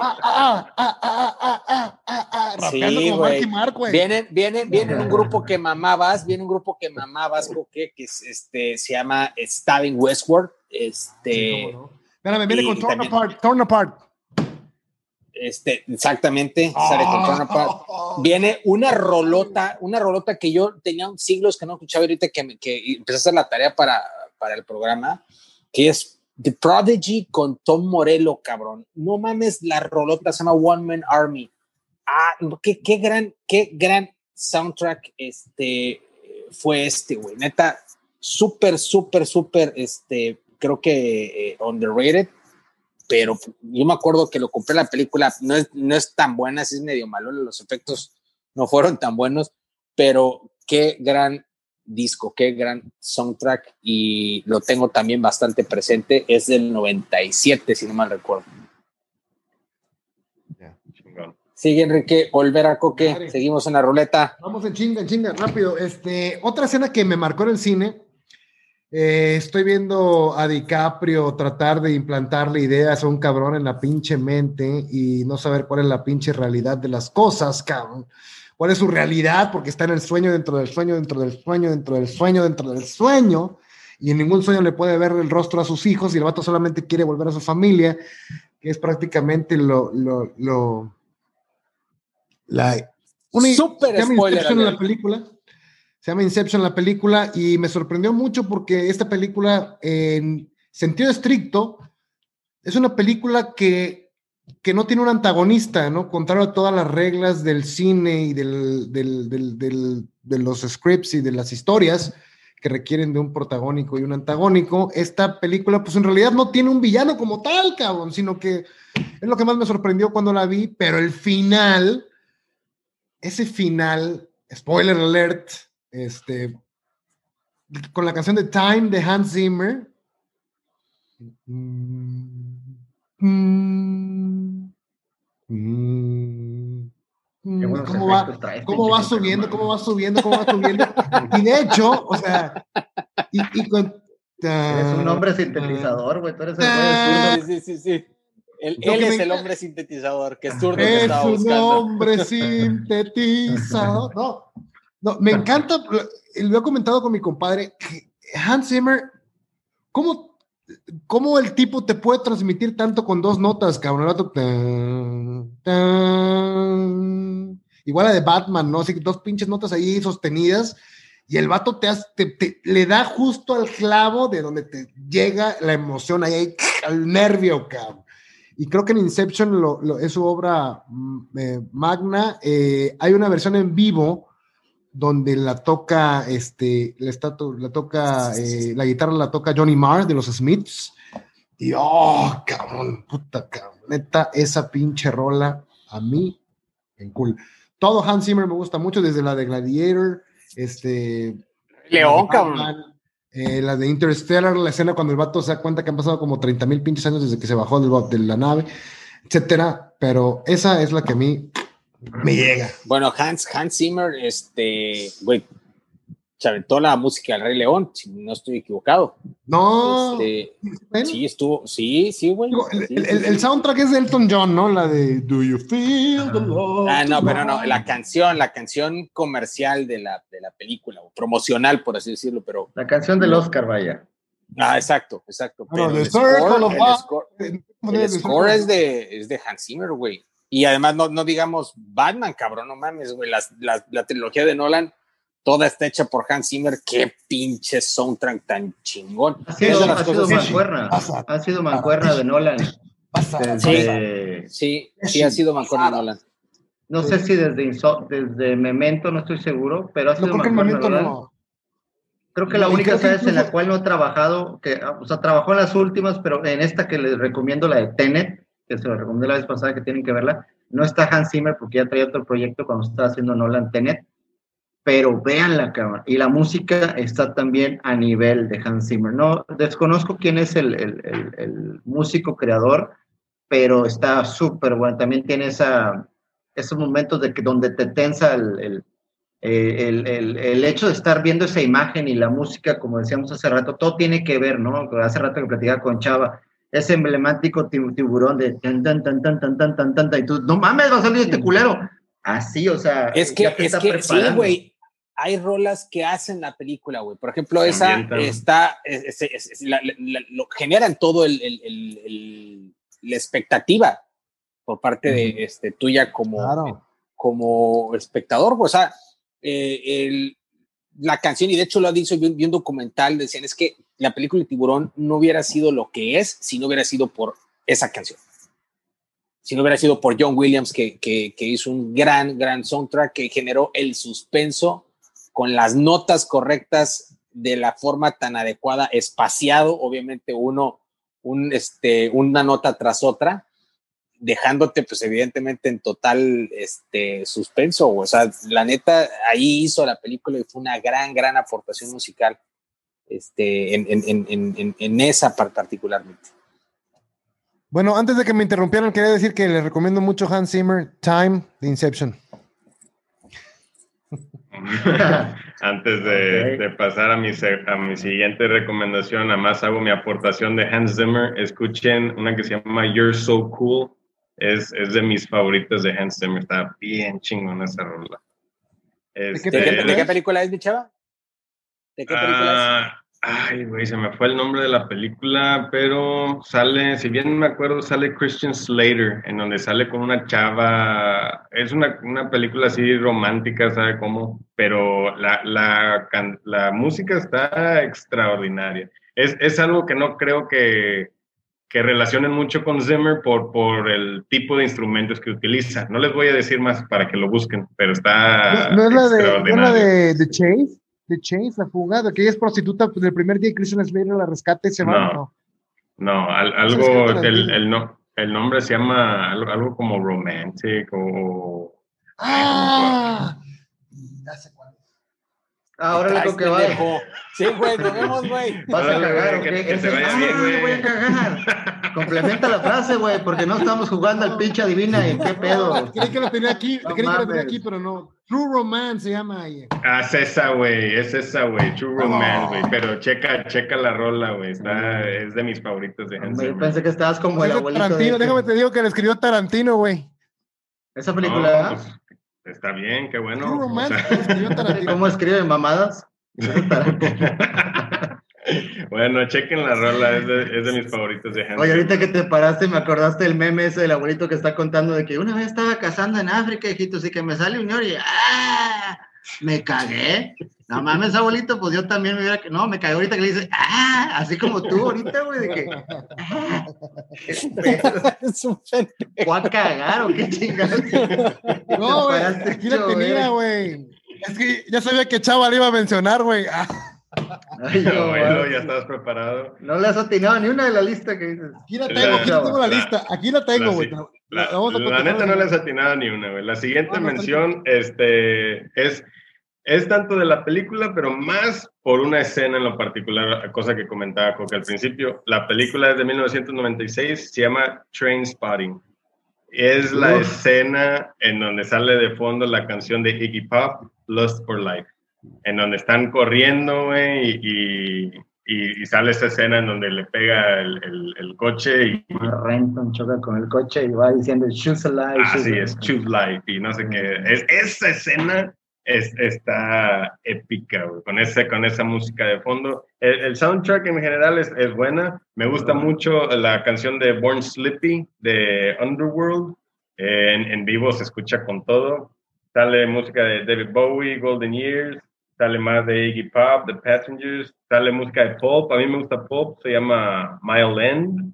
Sí, güey. Vienen, vienen, vienen un grupo que mamabas, viene un grupo que mamabas, que, que este, se llama Stabbing Westward. Este. Espérame, viene con Torn Apart, Torn Apart. Este, exactamente, sale con Viene una rolota, una rolota que yo tenía siglos que no escuchaba ahorita que, que empecé a hacer la tarea para, para el programa, que es The Prodigy con Tom Morello, cabrón. No mames, la rolota se llama One Man Army. Ah, qué, qué gran, qué gran soundtrack este fue este, güey. Neta, súper, súper, súper, este, creo que eh, underrated pero yo me acuerdo que lo compré la película, no es, no es tan buena, es medio malo, los efectos no fueron tan buenos, pero qué gran disco, qué gran soundtrack y lo tengo también bastante presente, es del 97, si no mal recuerdo. Sigue Enrique, volver a Coque, seguimos en la ruleta. Vamos en chinga, en chinga, rápido. Este, otra escena que me marcó en el cine eh, estoy viendo a DiCaprio tratar de implantarle ideas a un cabrón en la pinche mente y no saber cuál es la pinche realidad de las cosas, cabrón. ¿Cuál es su realidad? Porque está en el sueño, dentro del sueño, dentro del sueño, dentro del sueño, dentro del sueño. Y en ningún sueño le puede ver el rostro a sus hijos y el vato solamente quiere volver a su familia, que es prácticamente lo, lo, lo la, una, Super spoiler en la película se llama Inception la película y me sorprendió mucho porque esta película, en sentido estricto, es una película que que no tiene un antagonista, ¿no? Contrario a todas las reglas del cine y del, de los scripts y de las historias que requieren de un protagónico y un antagónico, esta película pues en realidad no tiene un villano como tal, cabrón, sino que es lo que más me sorprendió cuando la vi, pero el final, ese final, spoiler alert, este, con la canción de Time de Hans Zimmer. Mm, mm, mm, ¿Cómo, va, ¿Cómo va subiendo? ¿Cómo va subiendo? ¿Cómo va subiendo? y de hecho, o sea, y, y con, Eres un hombre sintetizador, güey. Tú eres el güey Sí, sí, sí. Él, es el hombre sintetizador, que es zurdo que buscando. Es un hombre sintetizador. No, no, me encanta, lo he comentado con mi compadre, Hans Zimmer, ¿cómo, ¿cómo el tipo te puede transmitir tanto con dos notas, cabrón? igual a de Batman, ¿no? Así que dos pinches notas ahí sostenidas y el vato te, te, le da justo al clavo de donde te llega la emoción ahí, al nervio, cabrón. Y creo que en Inception lo, es su obra mm, eh, magna. Eh, hay una versión en vivo donde la toca, este, la, está, la toca, eh, la guitarra la toca Johnny Marr de los Smiths. Y oh, cabrón, puta cabrón, neta, esa pinche rola a mí, en cool. Todo Hans Zimmer me gusta mucho, desde la de Gladiator, este. León, cabrón. Eh, la de Interstellar, la escena cuando el vato se da cuenta que han pasado como 30 mil pinches años desde que se bajó del, de la nave, etcétera. Pero esa es la que a mí me llega. Bueno, Hans, Hans Zimmer, este, güey, se aventó la música del Rey León, si no estoy equivocado. No. Este, sí, estuvo, sí, sí, güey. el, soundtrack es de Elton John, ¿no? La de Do You Feel the Love? Ah, no, pero no, la canción, la canción comercial de la, de la película, o promocional, por así decirlo, pero. La canción del Oscar, vaya. Ah, exacto, exacto. Pero el, score, el, score, es de, es de Hans Zimmer, güey. Y además, no, no digamos Batman, cabrón, no mames, güey. la trilogía de Nolan toda está hecha por Hans Zimmer, qué pinche soundtrack tan chingón. Ha sido, ha sido mancuerna, ha sido mancuerna de Nolan. sí, sí, ha sido mancuerna de Nolan. No sé si desde, desde Memento, no estoy seguro, pero ha sido mancuerna de Nolan. Creo que la única vez en la cual no ha trabajado, que, o sea, trabajó en las últimas, pero en esta que les recomiendo, la de Tenet, que se la recomendé la vez pasada que tienen que verla, no está Hans Zimmer porque ya traía otro proyecto cuando estaba haciendo Nolan Tenet, pero vean la cámara. Y la música está también a nivel de Hans Zimmer. No, desconozco quién es el, el, el, músico creador, pero está súper bueno. También tiene esa, esos momentos de que donde te tensa el, el, hecho de estar viendo esa imagen y la música, como decíamos hace rato, todo tiene que ver, ¿no? Hace rato que platicaba con Chava, ese emblemático tiburón de tan, tan, tan, tan, tan, tan, tan, tan, y tú, no mames, va a salir este culero. Así, o sea, es que, es que sí, güey hay rolas que hacen la película, güey. Por ejemplo, esa está, lo generan todo el, la expectativa por parte de este, tuya como, como espectador. O sea, eh, la canción, y de hecho lo ha dicho, vi, un documental, decían, es que la película de Tiburón no hubiera sido lo que es si no hubiera sido por esa canción. Si no hubiera sido por John Williams, que, que hizo un gran, gran soundtrack que generó el suspenso con las notas correctas de la forma tan adecuada, espaciado, obviamente uno, un, este, una nota tras otra, dejándote pues evidentemente en total este, suspenso. O sea, la neta, ahí hizo la película y fue una gran, gran aportación musical este, en, en, en, en esa parte particularmente. Bueno, antes de que me interrumpieran, quería decir que le recomiendo mucho Hans Zimmer, Time, The Inception. Antes de, pasar a mi, a mi siguiente recomendación, además hago mi aportación de Hans Zimmer. Escuchen una que se llama You're So Cool. Es, es de mis favoritos de Hans Zimmer. Está bien chingón esa rola. ¿De, qué, este, película es, mi chava? ¿De qué película es? Ay, güey, se me fue el nombre de la película, pero sale, si bien me acuerdo, sale Christian Slater, en donde sale con una chava. Es una, una película así romántica, ¿sabe cómo? Pero la, la, la música está extraordinaria. Es, es, algo que no creo que, que relacionen mucho con Zimmer por, por el tipo de instrumentos que utiliza. No les voy a decir más para que lo busquen, pero está. ¿No, es la de, ¿no de, de Chase? De Chase, la fugada, que ella es prostituta del primer día Christian Slater la rescate y se va. No, no, algo, el, el, no, el nombre se llama algo, como Romantic o. ¡Ah! Ahora lo que va. Sí, güey, nos vemos, güey. Vas a cagar, que, que te vaya bien, güey. voy a cagar. Complementa la frase, güey, porque no estamos jugando al pinche adivina y qué pedo. Creí que lo tenía aquí, creí que lo tenía aquí, pero no. True Romance se llama ahí. Ah, es esa, güey, es esa, güey, True Romance, güey. Pero checa, checa la rola, güey. Está, es de mis favoritos de Hans Yo pensé que estabas como el abuelito. Tarantino, déjame te digo que le escribió Tarantino, güey. Esa película. No, pues, está bien, qué bueno. O sea. Tarantino. ¿Cómo escribe mamadas? bueno, chequen la rola, es de, es de mis favoritos de Hans Oye, ahorita que te paraste, me acordaste del meme ese del abuelito que está contando de que una vez estaba cazando en África, hijito, así que me sale un y ¡ah! Me cagué. No mames, abuelito, pues yo también me hubiera. No, me cagué ahorita que le dice ¡ah! Así como tú ahorita, güey, de que. ¡ah! ¿Fue a cagar o qué chingados? No, güey, aquí la tenía, güey. Es que ya sabía que Chava le iba a mencionar, güey. Ah. Ay, no, bueno, ya estabas preparado. No le has atinado ni una de la lista que dices. Aquí la tengo, aquí tengo la, lista. Aquí la tengo, güey. La, la, la, neta no le has atinado ni una, güey. La siguiente no, mención este, es, es tanto de la película, pero más por una escena en lo particular, cosa que comentaba Coque al principio. La película es de 1996, se llama Train Spotting. Es la Uf. escena en donde sale de fondo la canción de Iggy Pop, Lust for Life, en donde están corriendo, güey, y, y, y, sale esa escena en donde le pega el, el, el coche y... Renton choca con el coche y va diciendo Choose Life. Así es, Choose Life, y no sé qué. Es, esa escena es, está épica, güey, con, ese, con esa música de fondo. El, el soundtrack en general es, es, buena. Me gusta mucho la canción de Born Slippy de Underworld. Eh, en, en, vivo se escucha con todo. Sale música de David Bowie, Golden Years. Sale más de Iggy Pop, The Passengers. Sale música de pop. A mí me gusta pop. Se llama Mile End.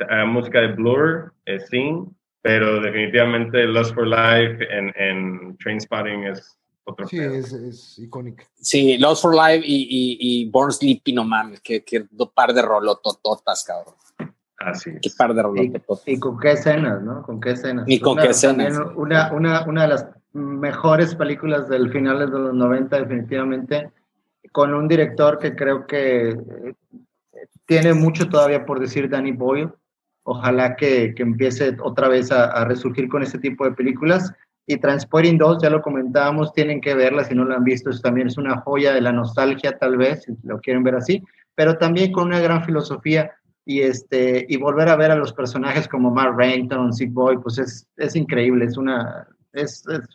Uh, música de Blur, eh, Sing. Pero definitivamente Lust for Life en, en Trainspotting es otro sí, es, es, icónica. Sí, Lost for Life y, y, y Born Sleepy, no mames, que, que par de rolotototas, cabrón. Así Qué par de rolotototas. Y, y, con qué escenas, ¿no? Con qué escenas. Y con una, qué escenas. Una, una, una de las mejores películas del finales de los 90, definitivamente, con un director que creo que tiene mucho todavía por decir, Danny Boyle. Ojalá que, que empiece otra vez a, a resurgir con este tipo de películas y Transporting 2, ya lo comentábamos, tienen que verla si no la han visto, eso también es una joya de la nostalgia tal vez, si lo quieren ver así, pero también con una gran filosofía y, este, y volver a ver a los personajes como Mark Renton, Sick Boy, pues es, es increíble, es una, es, es,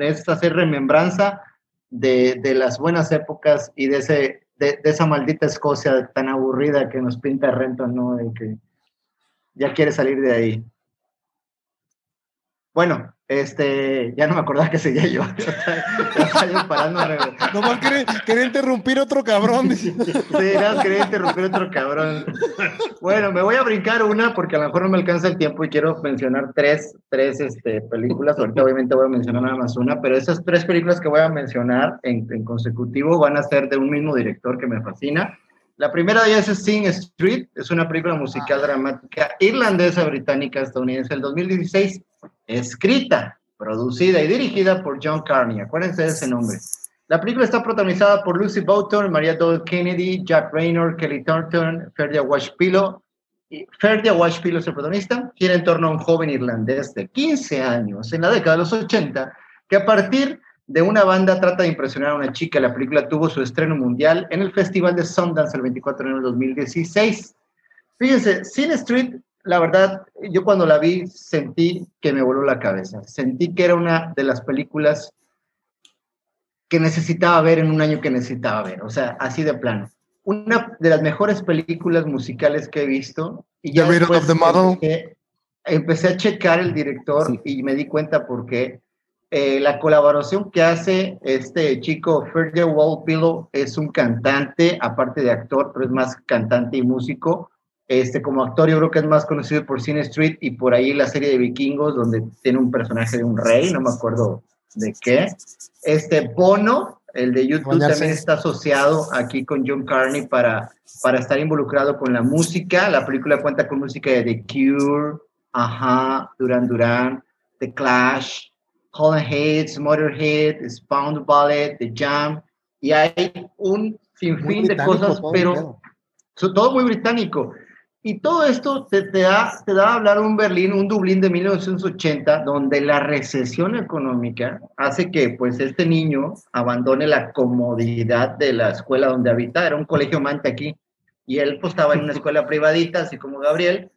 es hacer remembranza de, de, las buenas épocas y de, ese, de, de, esa maldita Escocia tan aburrida que nos pinta Renton, ¿no? De que ya quiere salir de ahí. Bueno, este, ya no me acordaba que seguía yo. Nomás quería, quería, interrumpir otro cabrón. sí, no, quería interrumpir otro cabrón. Bueno, me voy a brincar una porque a lo mejor no me alcanza el tiempo y quiero mencionar tres, tres este, películas. Ahorita obviamente voy a mencionar nada más una, pero esas tres películas que voy a mencionar en, en consecutivo van a ser de un mismo director que me fascina. La primera de ellas es Sing Street, es una película musical dramática irlandesa, británica, estadounidense del 2016 escrita, producida y dirigida por John Carney. Acuérdense de ese nombre. La película está protagonizada por Lucy Boughton, Maria Doyle Kennedy, Jack Raynor, Kelly Thornton, Ferdia Washpilo. Ferdia Washpilo es el protagonista. Gira en torno a un joven irlandés de 15 años en la década de los 80 que a partir de una banda trata de impresionar a una chica. La película tuvo su estreno mundial en el Festival de Sundance el 24 de enero de 2016. Fíjense, Sin Street la verdad, yo cuando la vi sentí que me voló la cabeza. Sentí que era una de las películas que necesitaba ver en un año que necesitaba ver, o sea, así de plano. Una de las mejores películas musicales que he visto. Y ya the of the empecé, empecé, a checar el director sí. y me di cuenta por qué. Eh, la colaboración que hace este chico, Fergie Wallpillow, es un cantante, aparte de actor, pero es más cantante y músico Este, como actor, yo creo que es más conocido por Cine Street y por ahí la serie de Vikingos, donde tiene un personaje de un rey, no me acuerdo de qué. Este Bono, el de YouTube, también está asociado aquí con John Carney para, para estar involucrado con la música. La película cuenta con música de The Cure, Ajá, Duran Duran, The Clash, Holland Heads, Motorhead, Spawn Ballet, The Jam, y hay un sinfín de cosas, pero todo muy británico. Y todo esto te, te, da, te da a hablar un Berlín, un Dublín de 1980, donde la recesión económica hace que pues este niño abandone la comodidad de la escuela donde habita, era un colegio mante aquí, y él pues estaba en una escuela privadita, así como Gabriel,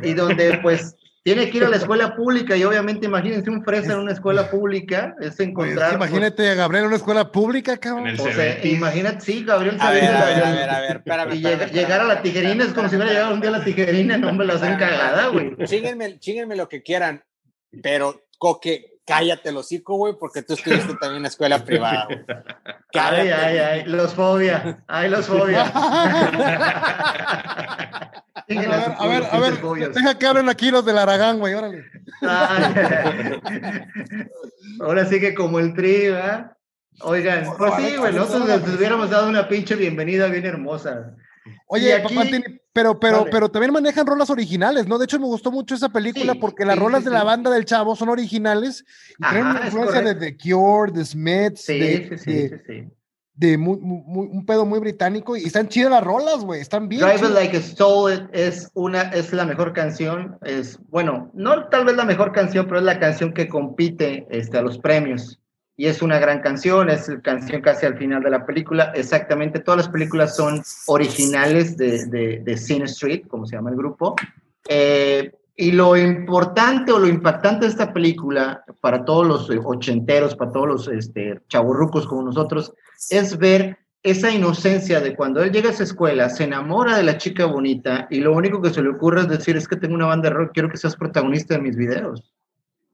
y donde pues tiene que ir a la escuela pública y obviamente imagínense un fresa en una escuela pública, es encontrar... imagínate a Gabriel en una escuela pública, cabrón. O sea, imagínate, sí, Gabriel. A ver, a ver, a ver, a ver, espérame. Y llegar a la tijerina es como si hubiera llegado un día a la tijerina, no me la hacen cagada, güey. Chíguenme, lo que quieran, pero Coque, cállate el hocico, güey, porque tú estuviste también en la escuela privada, güey. Ay, ay, ay, los fobia, ay, los fobia. A ver, a ver, a ver, deja que hablen aquí los del Aragán, güey, órale. Ahora sí que como el tri, ¿verdad? Oigan, pues sí, güey, nosotros les hubiéramos dado una pinche bienvenida bien hermosa. Oye, papá, pero, pero, pero también manejan rolas originales, ¿no? De hecho, me gustó mucho esa película porque las rolas de la banda del chavo son originales y tienen influencia de The Cure, The Smiths, de, sí, sí, de muy, un pedo muy británico y están chidas las rolas, güey, están bien. Drive It Like a Soul es una es la mejor canción, es bueno, no tal vez la mejor canción, pero es la canción que compite este, a los premios y es una gran canción, es la canción casi al final de la película, exactamente todas las películas son originales de, de, de Street, como se llama el grupo. Eh, y lo importante o lo impactante de esta película, para todos los ochenteros, para todos los este, chaburrucos como nosotros, es ver esa inocencia de cuando él llega a esa escuela, se enamora de la chica bonita y lo único que se le ocurre es decir, es que tengo una banda de rock, quiero que seas protagonista de mis videos.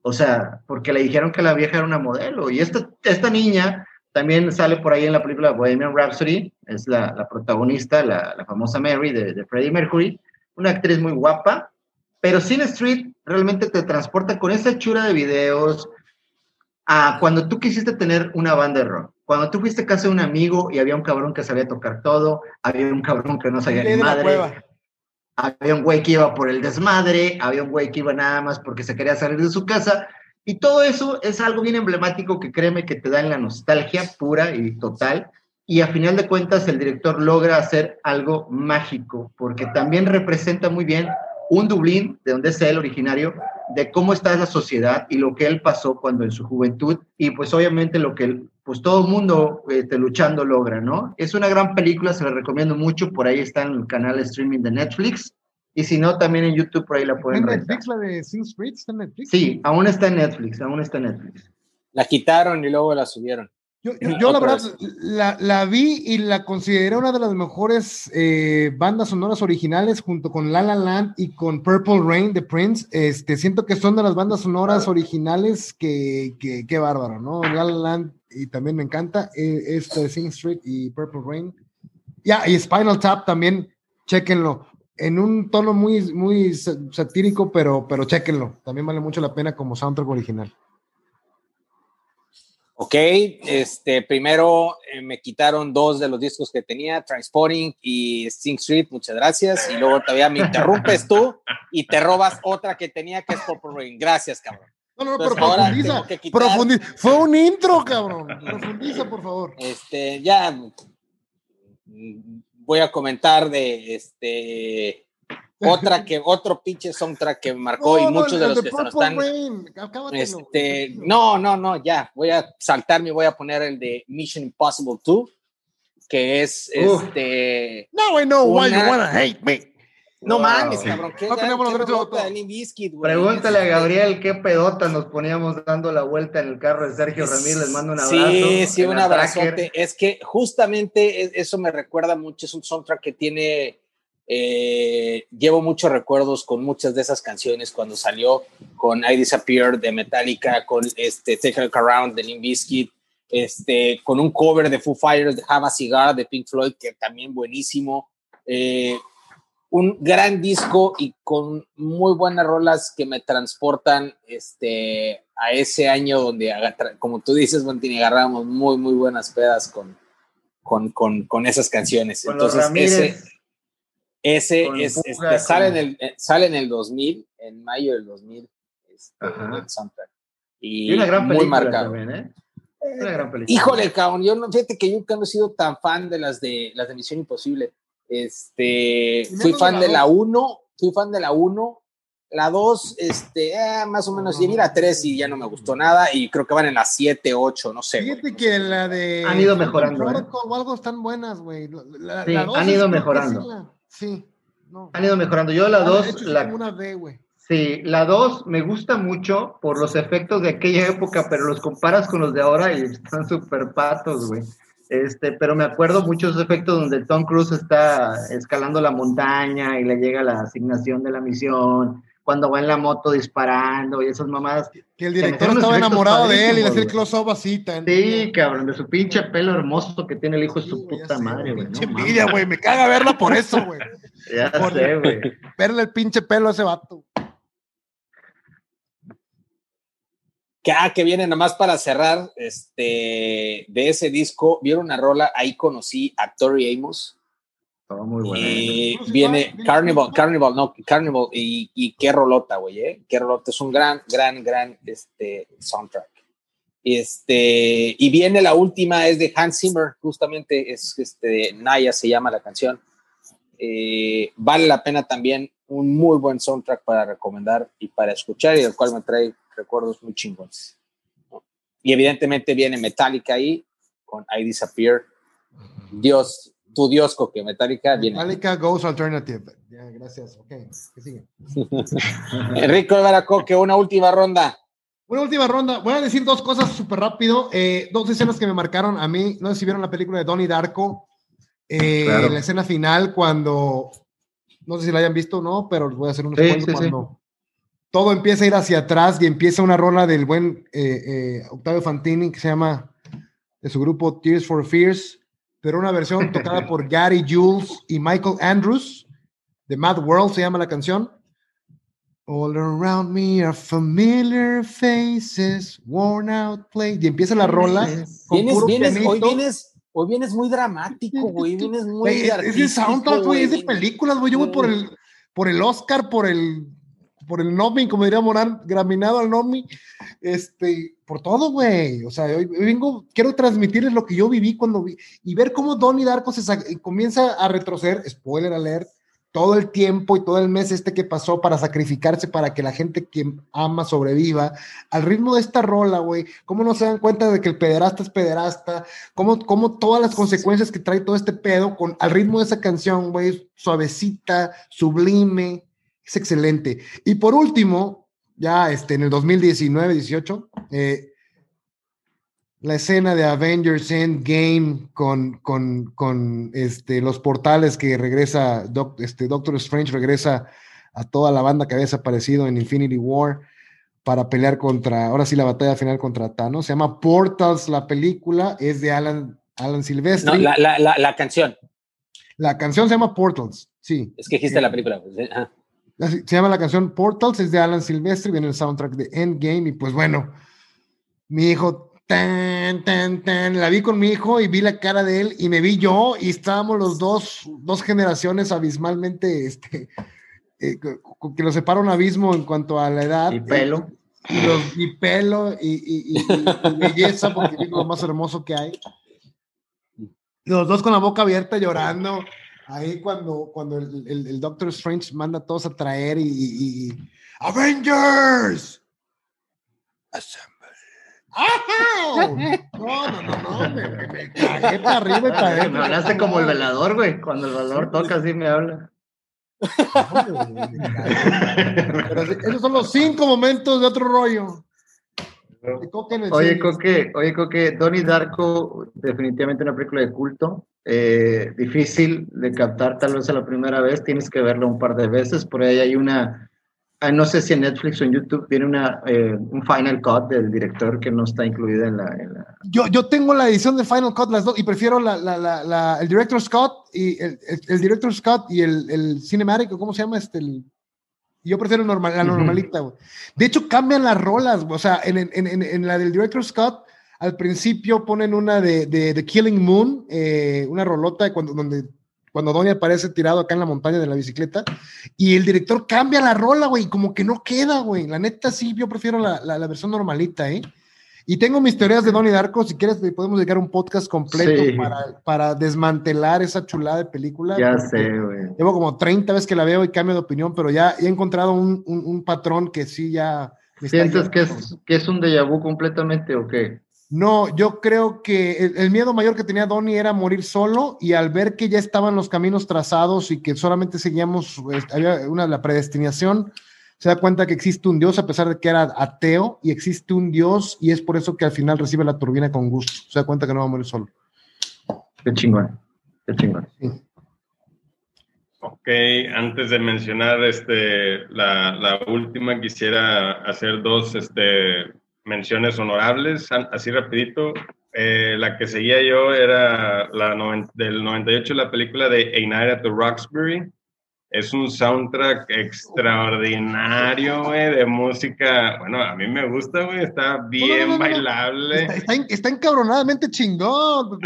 O sea, porque le dijeron que la vieja era una modelo. Y esta, esta niña también sale por ahí en la película Bohemian Rhapsody, es la, la protagonista, la, la, famosa Mary de, de Freddie Mercury, una actriz muy guapa, pero Cine Street realmente te transporta con esa chura de videos a cuando tú quisiste tener una banda de rock. Cuando tú fuiste a casa de un amigo y había un cabrón que sabía tocar todo, había un cabrón que no sabía ni madre, había un güey que iba por el desmadre, había un güey que iba nada más porque se quería salir de su casa. Y todo eso es algo bien emblemático que créeme que te da en la nostalgia pura y total. Y a final de cuentas el director logra hacer algo mágico porque también representa muy bien un Dublín, de donde es él originario, de cómo está la sociedad y lo que él pasó cuando en su juventud y pues obviamente lo que pues todo el mundo este, luchando logra, ¿no? Es una gran película, se la recomiendo mucho, por ahí está en el canal streaming de Netflix y si no también en YouTube por ahí la pueden ver. ¿En Netflix la de Sing Street está en Netflix? Sí, aún está en Netflix, aún está en Netflix. La quitaron y luego la subieron. Yo, yo, la verdad la, la, vi y la consideré una de las mejores eh, bandas sonoras originales junto con La La Land y con Purple Rain de Prince. Este, siento que son de las bandas sonoras originales que, que, que bárbaro, ¿no? La La Land y también me encanta eh, esto de Sing Street y Purple Rain. Ya, y Spinal Tap también, chequenlo. En un tono muy, muy satírico, pero, pero chequenlo. También vale mucho la pena como soundtrack original. Ok, este, primero eh, me quitaron dos de los discos que tenía, Transporting y Sing Street, muchas gracias. Y luego todavía me interrumpes tú y te robas otra que tenía que es Purple. Gracias, cabrón. No, no, pero profundiza, profundiza. Fue un intro, cabrón. Profundiza, por favor. Este, ya voy a comentar de este otra que otro pinche soundtrack que marcó y muchos de los que están este, no no no ya voy a saltarme y voy a poner el de Mission Impossible 2 que es este no I know why you wanna hate me no mames, cabrón. ¿qué, no tenemos Pregúntale a Gabriel qué pedota nos poníamos dando la vuelta en el carro de Sergio Ramírez. Les mando un abrazo. Sí, sí, un abrazote. Es que justamente eso me recuerda mucho. Es un soundtrack que tiene eh, llevo muchos recuerdos con muchas de esas canciones cuando salió con I Disappear de Metallica, con este Take a Look Around de Limp Bizkit, este, con un cover de Foo Fighters de Have a Cigar de Pink Floyd, que también buenísimo. Eh, un gran disco y con muy buenas rolas que me transportan este, a ese año donde, como tú dices, Montini, agarramos muy, muy buenas pedas con, con, con, con esas canciones. Entonces, ese, ese es, este, sale, en el, eh, sale en el 2000, en mayo del 2000, este, el soundtrack. Y, una gran muy marcado. También, ¿eh? Una gran película. Híjole, cabrón, yo no, fíjate que yo nunca he sido tan fan de las de las de Misión Imposible. Este, fui fan de la 1, fui fan de la 1, la 2, este, eh, más o menos, y vi la 3 y ya no me gustó nada, y creo que van en la 7, 8, no sé. Fíjate que la de... Han ido mejorando. ¿eh? O algo están buenas, güey. Sí, han ido mejorando. Sí. Han ido mejorando. Yo la 2... La... Una B, güey. Sí, la 2 me gusta mucho por los efectos de aquella época, pero los comparas con los de ahora y están súper patos, güey. Este, pero me acuerdo muchos efectos donde Tom Cruise está escalando la montaña y le llega la asignación de la misión, cuando va en la moto disparando y esas mamadas. Que el director estaba enamorado de él y le hacía el close-up así. Sí, cabrón, de su pinche pelo hermoso que tiene el hijo de su puta madre, güey. Pinche envidia, güey, me caga verla por eso, güey. ya sé, güey. Verle el pinche pelo a ese vato. Que, ah, que viene nomás para cerrar este, de ese disco, vieron una rola, ahí conocí a Tori Amos. Todo muy bueno. Y viene Carnival, Carnival, no, Carnival, y, y qué rolota, güey, ¿eh? Qué rolota, es un gran, gran, gran este, soundtrack. Este, y viene la última, es de Hans Zimmer, justamente, es este, Naya se llama la canción. Eh, vale la pena también, un muy buen soundtrack para recomendar y para escuchar, y el cual me trae recuerdos muy chingones. Y evidentemente viene Metallica ahí con I Disappear. Dios, tu Dios, que Metallica viene. Metallica Goes Alternative. gracias. Ok, ¿qué sigue? Enrico Baracoque, una última ronda. Una última ronda. Voy a decir dos cosas súper rápido. Eh, dos escenas que me marcaron a mí. No sé si vieron la película de Donnie Darko. Eh, La escena final, cuando. No sé si la hayan visto o no, pero les voy a hacer un sí, cuando todo empieza a ir hacia atrás y empieza una rola del buen eh, eh, Octavio Fantini que se llama de su grupo Tears for Fears, pero una versión tocada por Gary Jules y Michael Andrews, de Mad World se llama la canción. All around me are familiar faces, worn out play. Y empieza la rola. Vienes, vienes, hoy vienes, hoy vienes muy dramático, güey. Vienes muy. Es de soundtrack, güey. Es de películas, güey. Yo voy por el, por el Oscar, por el por el Nomi, como diría Morán, graminado al Nomi, este, por todo, güey. O sea, hoy, vengo, quiero transmitirles lo que yo viví cuando vi y ver cómo Donnie Darko se comienza a retroceder, spoiler alert, todo el tiempo y todo el mes este que pasó para sacrificarse para que la gente que ama sobreviva, al ritmo de esta rola, güey, cómo no se dan cuenta de que el pederasta es pederasta, cómo, cómo todas las consecuencias que trae todo este pedo con al ritmo de esa canción, güey, suavecita, sublime, es excelente. Y por último, ya este, en el 2019-18, eh, la escena de Avengers Endgame con, con, con este, los portales que regresa, este, Doctor Strange regresa a toda la banda que había desaparecido en Infinity War para pelear contra, ahora sí la batalla final contra Thanos. Se llama Portals, la película, es de Alan, Alan Silvestri. No, la, la, la, canción. La canción se llama Portals, sí. Es que dijiste la película. Pues, se llama la canción Portals, es de Alan Silvestri, viene el soundtrack de Endgame y pues bueno, mi hijo, tan, tan, tan, la vi con mi hijo y vi la cara de él y me vi yo y estábamos los dos, dos generaciones abismalmente, este, eh, que nos separa un abismo en cuanto a la edad. Y pelo. Y, pelo y, belleza, porque es lo más hermoso que hay. Los dos con la boca abierta llorando ahí cuando, cuando el, el, Doctor Strange manda a todos a traer y, Avengers Assemble. No, no, no, no, me, me, cagué para arriba y para adentro. Me hablaste como el velador, güey. Cuando el velador toca, así me habla. Pero esos son los cinco momentos de otro rollo. Oye, Coque, oye, Coque, Donnie Darko, definitivamente una película de culto. Eh, difícil de captar tal vez a la primera vez, tienes que verlo un par de veces. Por ahí hay una Ah, no sé si en Netflix o en YouTube viene una, eh, un Final Cut del director que no está incluida en la, Yo, yo tengo la edición de Final Cut las dos y prefiero la, la, la, el director Scott y el, el, director Scott y el, el cinematic, ¿cómo se llama? Este, el, yo prefiero normal, la normalita, güey. De hecho, cambian las rolas, o sea, en, en, en, en, la del director Scott, al principio ponen una de, de, de Killing Moon, eh, una rolota cuando, donde cuando Donnie aparece tirado acá en la montaña de la bicicleta, y el director cambia la rola, güey, como que no queda, güey. La neta sí, yo prefiero la, la, versión normalita, ¿eh? Y tengo mis teorías de Donnie Darko, si quieres podemos dedicar un podcast completo para, para, desmantelar esa chulada de película. Ya sé, güey. Llevo como 30 veces que la veo y cambio de opinión, pero ya, he encontrado un, un, patrón que sí ya... ¿Sientes que es, que es un déjà vu completamente o qué? No, yo creo que el, miedo mayor que tenía Donnie era morir solo y al ver que ya estaban los caminos trazados y que solamente seguíamos, este, había una la predestinación, se da cuenta que existe un Dios a pesar de que era ateo y existe un Dios y es por eso que al final recibe la turbina con gusto. Se da cuenta que no va a morir solo. Qué chingón, qué chingón. Ok, antes de mencionar este, la, la última, quisiera hacer dos este, menciones honorables, así rapidito. Eh, la que seguía yo era la del 98, la película de A Night at the Roxbury. Es un soundtrack extraordinario, güey, de música. Bueno, a mí me gusta, güey, está bien bailable. Está, encabronadamente chingón.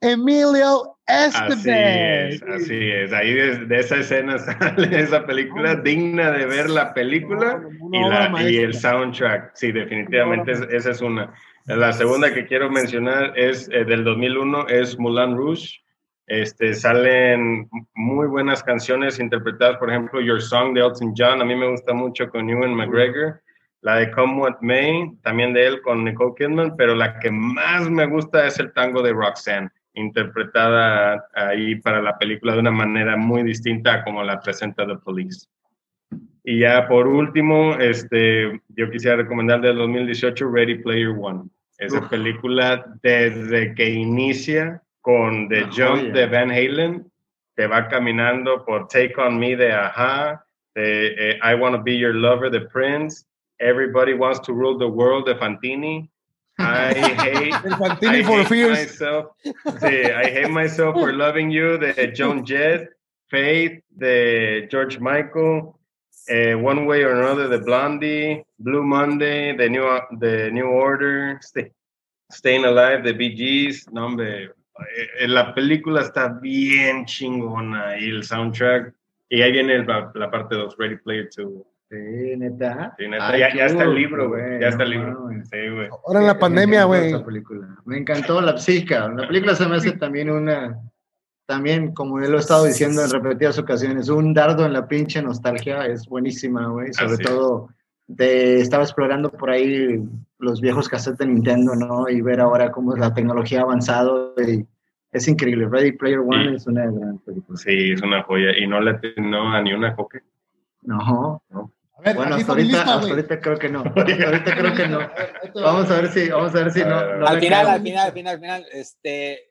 Emilio Estevez. Así es, así es. Ahí de, esa escena sale esa película digna de ver la película y, la, y, el soundtrack. Sí, definitivamente esa es una. La segunda que quiero mencionar es eh, del 2001, es Mulan Rouge. Este, salen muy buenas canciones interpretadas, por ejemplo, Your Song de Elton John, a mí me gusta mucho con Ewan McGregor. La de Come What May, también de él con Nicole Kidman, pero la que más me gusta es el tango de Roxanne interpretada ahí para la película de una manera muy distinta a como la presenta The Police. Y ya por último, este, yo quisiera recomendar del 2018 Ready Player One. Esa película desde que inicia con The Jump de Van Halen, te va caminando por Take On Me de Aja, de eh, I Wanna Be Your Lover de Prince, Everybody Wants to Rule the World de Fantini, I hate, I hate myself. Sí, I hate myself for loving you de Joan Jett, Faith de George Michael, uh, One Way or Another de Blondie, Blue Monday the New the New Order, Stay, Staying Alive de Bee Gees. No, hombre, eh, la película está bien chingona y el soundtrack. Y ahí viene la, la parte 2, Ready Player 2. Sí, neta. Sí, neta. ya, ya, está el libro, güey. Ya está el libro. Sí, güey. Ahora en la pandemia, güey. Me encantó la psica. La película se me hace también una. También, como él lo he estado diciendo en repetidas ocasiones, un dardo en la pinche nostalgia es buenísima, güey. Sobre todo, de, estaba explorando por ahí los viejos cassettes de Nintendo, ¿no? Y ver ahora cómo la tecnología ha avanzado. Y es increíble. Ready Player One es una gran película. Sí, es una joya. Y no le tengo a ni una coque. No. no bueno, hasta ahorita, ahorita, creo que no. ahorita creo que no. Vamos a ver si, vamos a ver si no. al final, al final, al final, al final, este,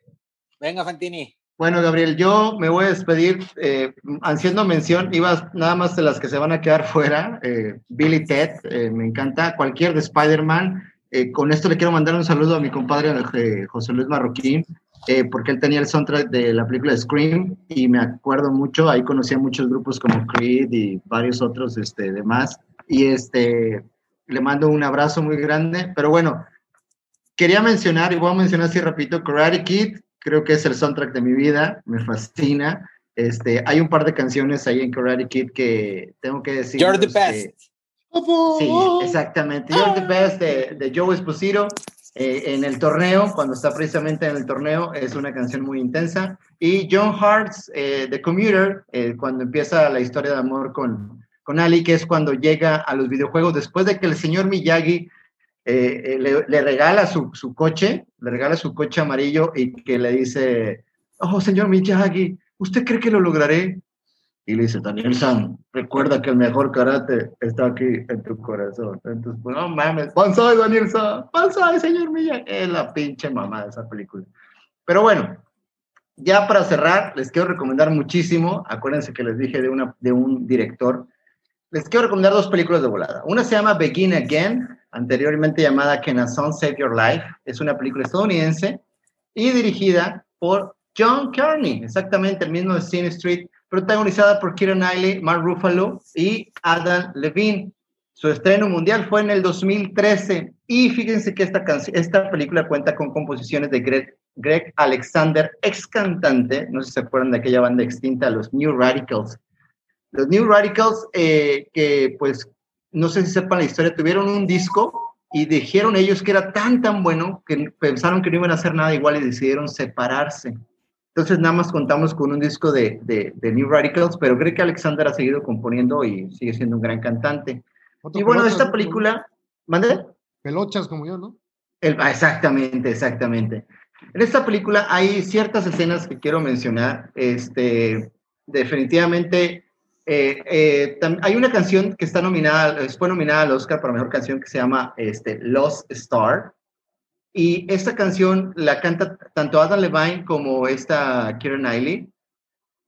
venga Fantini. Bueno, Gabriel, yo me voy a despedir eh, haciendo mención, ibas nada más de las que se van a quedar fuera, eh, Billy Ted, eh, me encanta, cualquier de Spider-Man. Eh, con esto le quiero mandar un saludo a mi compadre José Luis Marroquín, porque él tenía el soundtrack de la película Scream y me acuerdo mucho, ahí conocí a muchos grupos como Creed y varios otros este, demás. Y este, le mando un abrazo muy grande, pero bueno, quería mencionar, y voy a mencionar así rapidito, Karate Kid, creo que es el soundtrack de mi vida, me fascina. Este, hay un par de canciones ahí en Karate Kid que tengo que decir. You're the best. sí, exactamente. You're the best de, de Joe Esposito. Eh, en el torneo, cuando está precisamente en el torneo, es una canción muy intensa. Y John Hart's eh, The Commuter, eh, cuando empieza la historia de amor con, con Ali, que es cuando llega a los videojuegos, después de que el señor Miyagi le, le, regala su, su, coche, le regala su coche amarillo y que le dice, oh, señor Miyagi, ¿usted cree que lo lograré? Y le dice, Daniel San, recuerda que el mejor karate está aquí en tu corazón. Entonces, pues no mames, Banzai, Daniel San, Banzai, señor Milla. Es la pinche mamá de esa película. Pero bueno, ya para cerrar, les quiero recomendar muchísimo, acuérdense que les dije de, una, de un director, les quiero recomendar dos películas de volada. Una se llama Begin Again, anteriormente llamada Can a Song Save Your Life. Es una película estadounidense y dirigida por John Carney, exactamente el mismo de Scene Street, protagonizada por Kieran Knightley, Mark Ruffalo y Adam Levine. Su estreno mundial fue en el 2013 y fíjense que esta, esta película cuenta con composiciones de Greg, Greg Alexander, ex cantante, no sé si se acuerdan de aquella banda extinta, los New Radicals. Los New Radicals, eh, que pues no sé si sepan la historia, tuvieron un disco y dijeron ellos que era tan, tan bueno que pensaron que no iban a hacer nada igual y decidieron separarse. Entonces nada más contamos con un disco de, de, New Radicals, pero creo que Alexander ha seguido componiendo y sigue siendo un gran cantante. y bueno, esta película, ¿mande? Pelochas como yo, ¿no? El, ah, exactamente, exactamente. En esta película hay ciertas escenas que quiero mencionar. Este, definitivamente eh, eh, hay una canción que está nominada, fue nominada al Oscar para mejor canción que se llama este, Lost Star. Y esta canción la canta tanto Adam Levine como esta Kieran Knightley.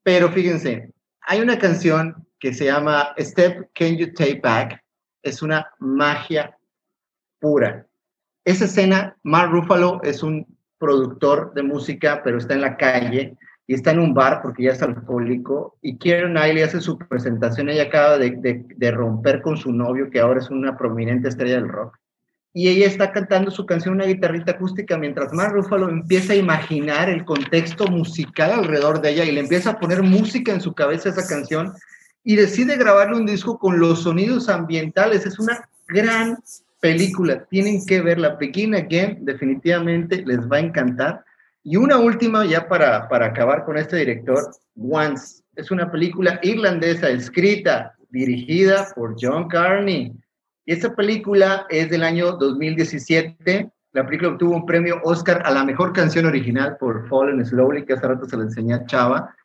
Pero fíjense, hay una canción que se llama Step Can You Take Back. Es una magia pura. Esa escena, Mark Ruffalo es un productor de música, pero está en la calle y está en un bar porque ya es alcohólico y Kieran Knightley hace su presentación, ella acaba de, de, romper con su novio que ahora es una prominente estrella del rock y ella está cantando su canción una guitarrita acústica mientras Mark Ruffalo empieza a imaginar el contexto musical alrededor de ella y le empieza a poner música en su cabeza esa canción y decide grabarle un disco con los sonidos ambientales. Es una gran película, tienen que verla. Begin Again definitivamente les va a encantar y una última, ya para, para acabar con este director, Once. Es una película irlandesa escrita, dirigida por John Carney. Y esta película es del año 2017. La película obtuvo un premio Oscar a la mejor canción original por Fallen Slowly, que hace rato se le enseñé a Chava.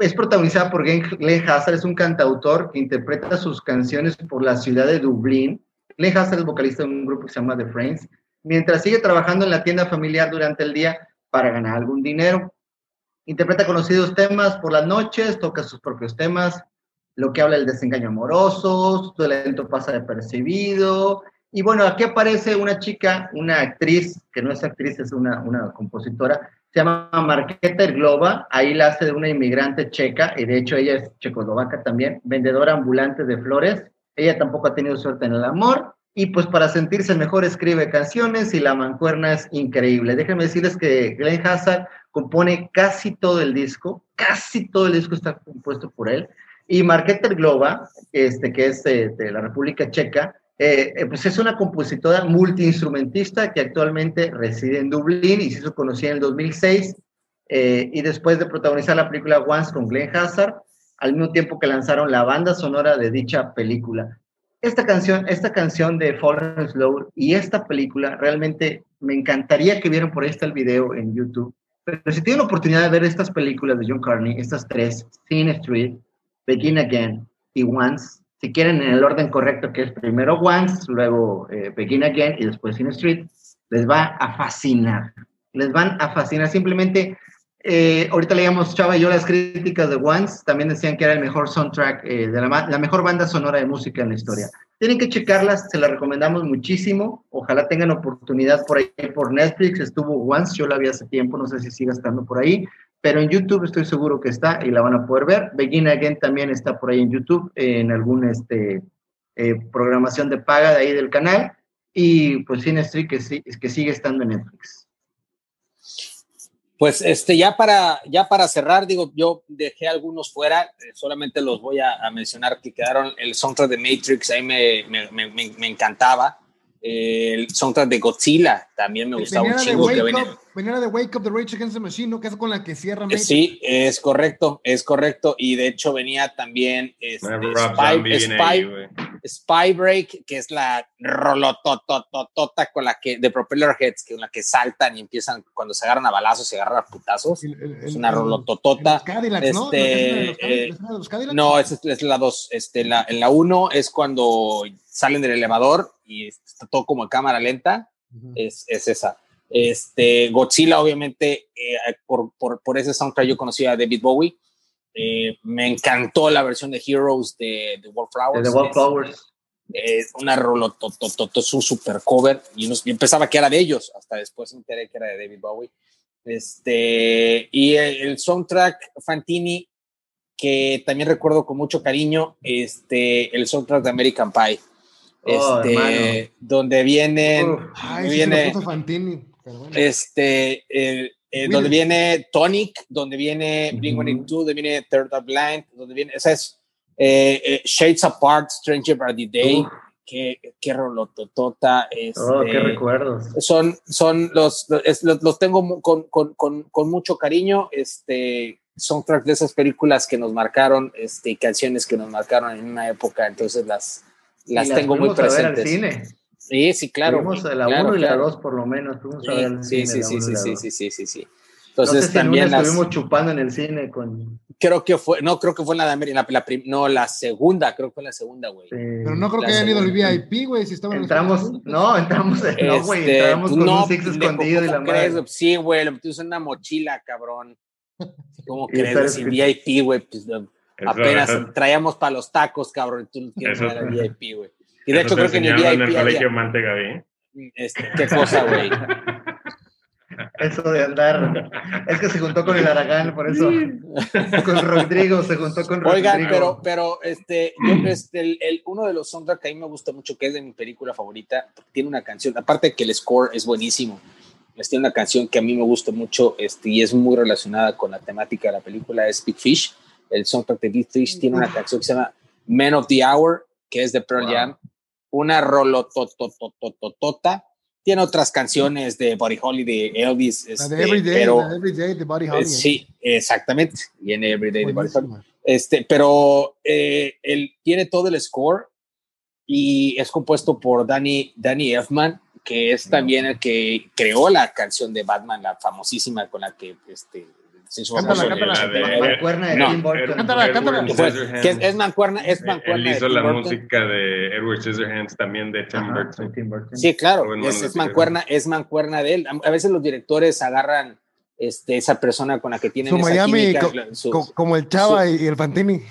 Es protagonizada por Glenn Hazard, es un cantautor que interpreta sus canciones por la ciudad de Dublín. Glenn Hazard es vocalista de un grupo que se llama The Friends. Mientras sigue trabajando en la tienda familiar durante el día, para ganar algún dinero. Interpreta conocidos temas por las noches, toca sus propios temas, lo que habla del desengaño amoroso, su talento pasa de percibido. Y bueno, aquí aparece una chica, una actriz, que no es actriz, es una, una compositora, se llama Marqueta Globa, ahí la hace de una inmigrante checa, y de hecho ella es checoslovaca también, vendedora ambulante de flores. Ella tampoco ha tenido suerte en el amor, y pues para sentirse mejor escribe canciones y la mancuerna es increíble. Déjenme decirles que Glenn Hazard compone casi todo el disco, casi todo el disco está compuesto por él. Y Marqueta Globa, este, que es de, la República Checa, eh, eh, pues es una compositora multiinstrumentista que actualmente reside en Dublín y se hizo conocida en el 2006. Eh, y después de protagonizar la película Once con Glenn Hazard, al mismo tiempo que lanzaron la banda sonora de dicha película esta canción, esta canción de Fallen Slow y esta película, realmente me encantaría que vieran por ahí está el video en YouTube. Pero si tienen la oportunidad de ver estas películas de John Carney, estas tres, Scene Street, Begin Again y Once, si quieren en el orden correcto, que es primero Once, luego eh, Begin Again y después Scene Street, les va a fascinar. Les van a fascinar. Simplemente eh, ahorita leíamos Chava y yo las críticas de Once, también decían que era el mejor soundtrack, eh, de la, mejor banda sonora de música en la historia. Tienen que checarlas, se las recomendamos muchísimo. Ojalá tengan oportunidad por ahí por Netflix. Estuvo Once, yo la vi hace tiempo, no sé si siga estando por ahí, pero en YouTube estoy seguro que está y la van a poder ver. Begin Again también está por ahí en YouTube, en alguna este, eh, programación de paga de ahí del canal. Y pues Cine Street que sigue estando en Netflix. Pues este, ya para, ya para cerrar, digo, yo dejé algunos fuera, eh, solamente los voy a, mencionar que quedaron el soundtrack de Matrix, ahí me, me, me, me encantaba el soundtrack de Godzilla también me gustaba un chingo. Que venía. venía de Wake Up the Rage Against the Machine, ¿no? Que es con la que cierra Matrix. Sí, es correcto, es correcto. Y de hecho venía también este, Spy, Spy, Spy, Break, que es la rolotototota con la que, de Propeller Heads, con la que saltan y empiezan cuando se agarran a balazos y agarran a putazos. es una rolototota. Este, ¿no? es, es, la 2. Este, en la 1 es cuando salen del elevador y está todo como en cámara lenta, es, es, esa. Este, Godzilla, obviamente, por, por, por, ese soundtrack yo conocía a David Bowie. Eh, me encantó la versión de Heroes de, The Wallflowers. De The Wallflowers. Una es un super cover y, yo pensaba que era de ellos, hasta después me enteré que era de David Bowie. Este, y el, soundtrack Fantini, que también recuerdo con mucho cariño, este, el soundtrack de American Pie. Oh, este, donde viene, viene este, eh, donde viene Tonic, donde viene Blink-182, donde viene Third Eye Blind, donde viene, esa es eh, eh, Shades Apart, Stranger by the Day, qué, qué rolototota. Este, oh, qué recuerdos. Son, son los, los, tengo con, con, con, con, mucho cariño. Este, son de esas películas que nos marcaron, este, canciones que nos marcaron en una época, entonces las, las, tengo muy presentes. cine. Sí, sí, claro. Fuimos a la 1 claro, y claro. la 2 por lo menos. Fuimos sí, a ver el sí, cine, sí, sí, sí, sí, sí, sí, sí. Entonces no sé si también estuvimos chupando en el cine con. Creo que fue, no, creo que fue en la de América, la, la prim... no, la segunda, creo que fue la segunda, güey. Sí. Pero no creo la que hayan ido al VIP, güey, si estaban Entramos, no, entramos, este, no, güey, entramos con no, un sexo escondido de la madre. Sí, güey, lo puse en una mochila, cabrón. ¿Cómo crees? Sin VIP, güey, pues, apenas traíamos para los tacos, cabrón, tú no quieres al VIP, güey. Y de hecho creo que ni VIP. En el colegio Mantega, este, qué cosa, güey. Eso de andar. Es que se juntó con el Aragán, por eso. con Rodrigo, se juntó con Rodrigo. Oigan, pero, pero este, yo, este el, uno de los soundtracks que a mí me gusta mucho, que es de mi película favorita, tiene una canción, aparte que el score es buenísimo, les tiene una canción que a mí me gusta mucho este, y es muy relacionada con la temática de la película, es Big Fish. El soundtrack de Big Fish tiene una canción que se llama Men of the Hour, que es de Pearl Jam, una rolototototota tiene otras canciones de Buddy Holly, de Elvis. Este, de Everyday, pero, Buddy Holly. Eh, sí, exactamente. Viene Everyday de Buddy Holly. Este, pero él tiene todo el score y es compuesto por Danny, Danny Elfman, que es también el que creó la canción de Batman, la famosísima con la que este, cántala, cántala. Mancuerna de Tim Burton. Cántala, cántala. es mancuerna, es mancuerna. Él hizo la música de Edward Scissorhands también de Tim Burton. Sí, claro, es, mancuerna, es mancuerna de él. A veces los directores agarran este, esa persona con la que tienen su Miami, como el Chava y el Fantini.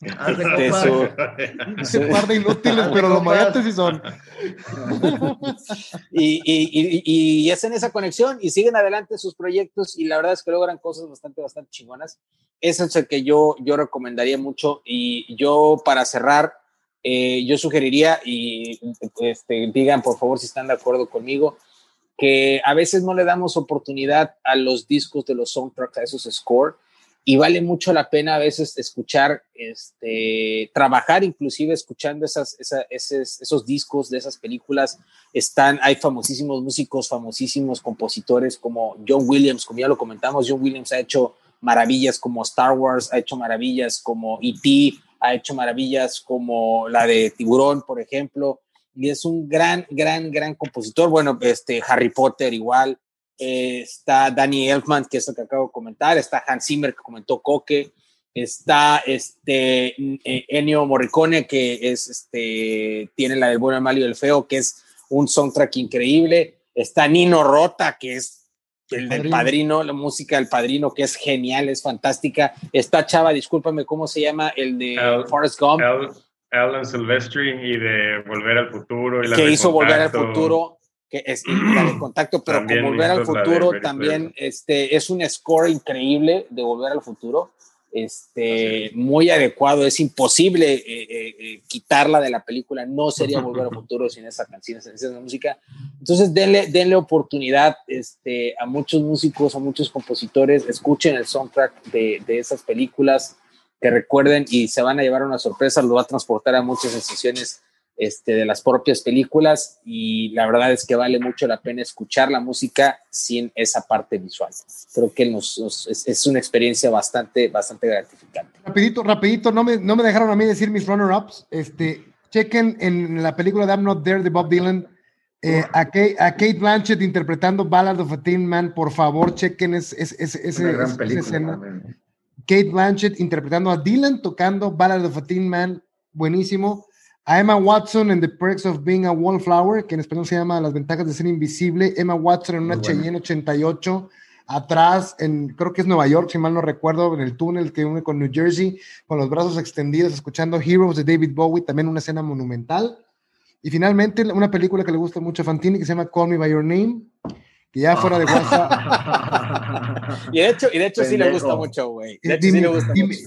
De Se guarda inútiles, pero los mayates sí son. y, y, y, y, hacen esa conexión y siguen adelante sus proyectos y la verdad es que logran cosas bastante, bastante chingonas. Ese es el que yo, yo recomendaría mucho y yo para cerrar, eh, yo sugeriría y este, digan por favor si están de acuerdo conmigo, que a veces no le damos oportunidad a los discos de los soundtracks, a esos score y vale mucho la pena a veces escuchar, este, trabajar inclusive escuchando esas, esos, discos de esas películas. Están, hay famosísimos músicos, famosísimos compositores como John Williams, como ya lo comentamos, John Williams ha hecho maravillas como Star Wars, ha hecho maravillas como E.T., ha hecho maravillas como la de Tiburón, por ejemplo, y es un gran, gran, gran compositor. Bueno, este, Harry Potter igual, eh, está Danny Elfman, que es el que acabo de comentar, está Hans Zimmer, que comentó Coque, está este eh, Ennio Morricone, que es este, tiene la del bueno, el malo y el feo, que es un soundtrack increíble, está Nino Rota, que es el del padrino, la música del padrino, que es genial, es fantástica. Está Chava, discúlpame, ¿cómo se llama? El de Forrest Gump. Alan Silvestri y de Volver al Futuro. Y que hizo Volver al Futuro que es de contacto, pero con Volver al Futuro también este, es un score increíble de Volver al Futuro, este, muy adecuado, es imposible eh, eh, eh, quitarla de la película, no sería Volver al Futuro sin esa canción, sin esa música. Entonces denle, denle oportunidad este, a muchos músicos, a muchos compositores, escuchen el soundtrack de, de esas películas, que recuerden y se van a llevar una sorpresa, lo va a transportar a muchas sensaciones este, de las propias películas y la verdad es que vale mucho la pena escuchar la música sin esa parte visual. Creo que nos, es, una experiencia bastante, bastante gratificante. Rapidito, rapidito, no me, no me dejaron a mí decir mis runner-ups. Este, chequen en la película de I'm Not There de Bob Dylan eh, a, Kate, a, Kate, Blanchett interpretando Ballad of a Teen Man, por favor, chequen esa escena. Kate Blanchett interpretando a Dylan tocando Ballad of a Teen Man, buenísimo. A Emma Watson en The Perks of Being a Wallflower, que en español se llama Las ventajas de ser invisible. Emma Watson en una Cheyenne 88 atrás, en, creo que es Nueva York, si mal no recuerdo, en el túnel que une con New Jersey, con los brazos extendidos, escuchando Heroes de David Bowie, también una escena monumental. Y finalmente, una película que le gusta mucho a Fantini, que se llama Call Me By Your Name, que ya fuera de WhatsApp. y de hecho, y de hecho sí le gusta mucho, güey. Dime,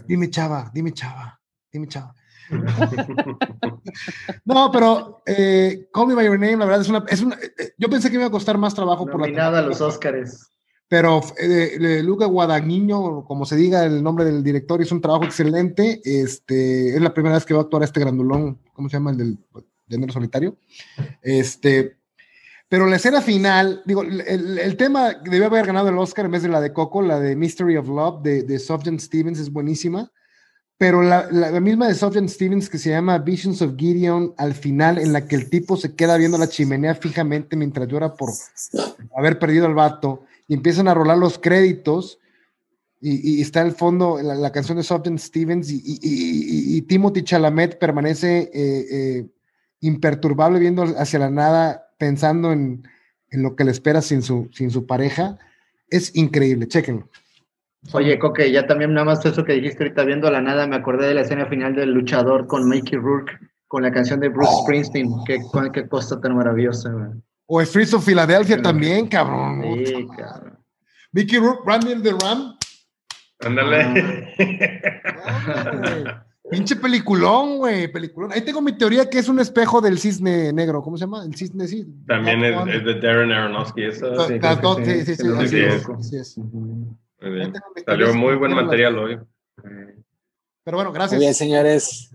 dime, chava, dime chava, dime chava. no, pero eh, Call Me By Your Name, la verdad es una, es una eh, yo pensé que me iba a costar más trabajo por la... a los Oscars. Pero eh, Luca Guadagnino, como se diga el nombre del director, hizo un trabajo excelente. Este, es la primera vez que va a actuar este grandulón, ¿cómo se llama? El del género solitario. Este, pero la escena final, digo, el, el, tema debió haber ganado el Oscar en vez de la de Coco, la de Mystery of Love de, de Sofjan Stevens es buenísima. Pero la, la, misma de Sofjan Stevens que se llama Visions of Gideon, al final, en la que el tipo se queda viendo la chimenea fijamente mientras llora por haber perdido al vato y empiezan a rolar los créditos y, está el fondo la, canción de Sofjan Stevens y, y, Timothy Chalamet permanece eh, eh, imperturbable viendo hacia la nada, pensando en, en, lo que le espera sin su, sin su pareja. Es increíble, chequenlo. Oye, Coque, ya también nada más eso que dijiste ahorita viendo la nada, me acordé de la escena final del luchador con Mickey Rourke, con la canción de Bruce Springsteen. Qué, qué cosa tan maravillosa, O el Freeze of Philadelphia también, cabrón. Sí, cabrón. Mickey Rourke, Randy the Ram. Ándale. Ah, Pinche peliculón, güey, peliculón. Ahí tengo mi teoría que es un espejo del cisne negro. ¿Cómo se llama? El cisne, sí. También es, de Darren Aronofsky. Eso. Sí, sí, sí. sí, sí, muy bien. Salió muy buen material hoy. Pero bueno, gracias. Muy bien, señores.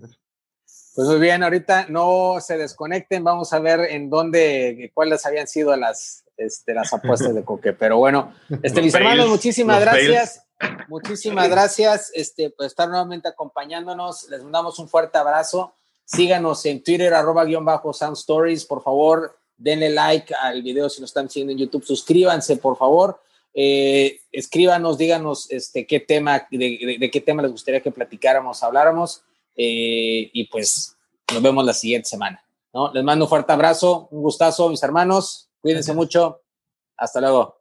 Pues muy bien, ahorita no se desconecten, vamos a ver en dónde, cuáles habían sido las, este, las apuestas de Coque. Pero bueno, este, mis hermanos, muchísimas gracias. Muchísimas gracias este, por estar nuevamente acompañándonos. Les mandamos un fuerte abrazo. Síganos en Twitter, arroba guion bajo Sound Stories. Por favor, denle like al video si nos están siguiendo en YouTube. Suscríbanse, por favor. Eh, escríbanos, díganos este, qué tema, de, qué tema les gustaría que platicáramos, habláramos, eh, y pues nos vemos la siguiente semana. ¿no? Les mando un fuerte abrazo, un gustazo, mis hermanos, cuídense mucho, hasta luego.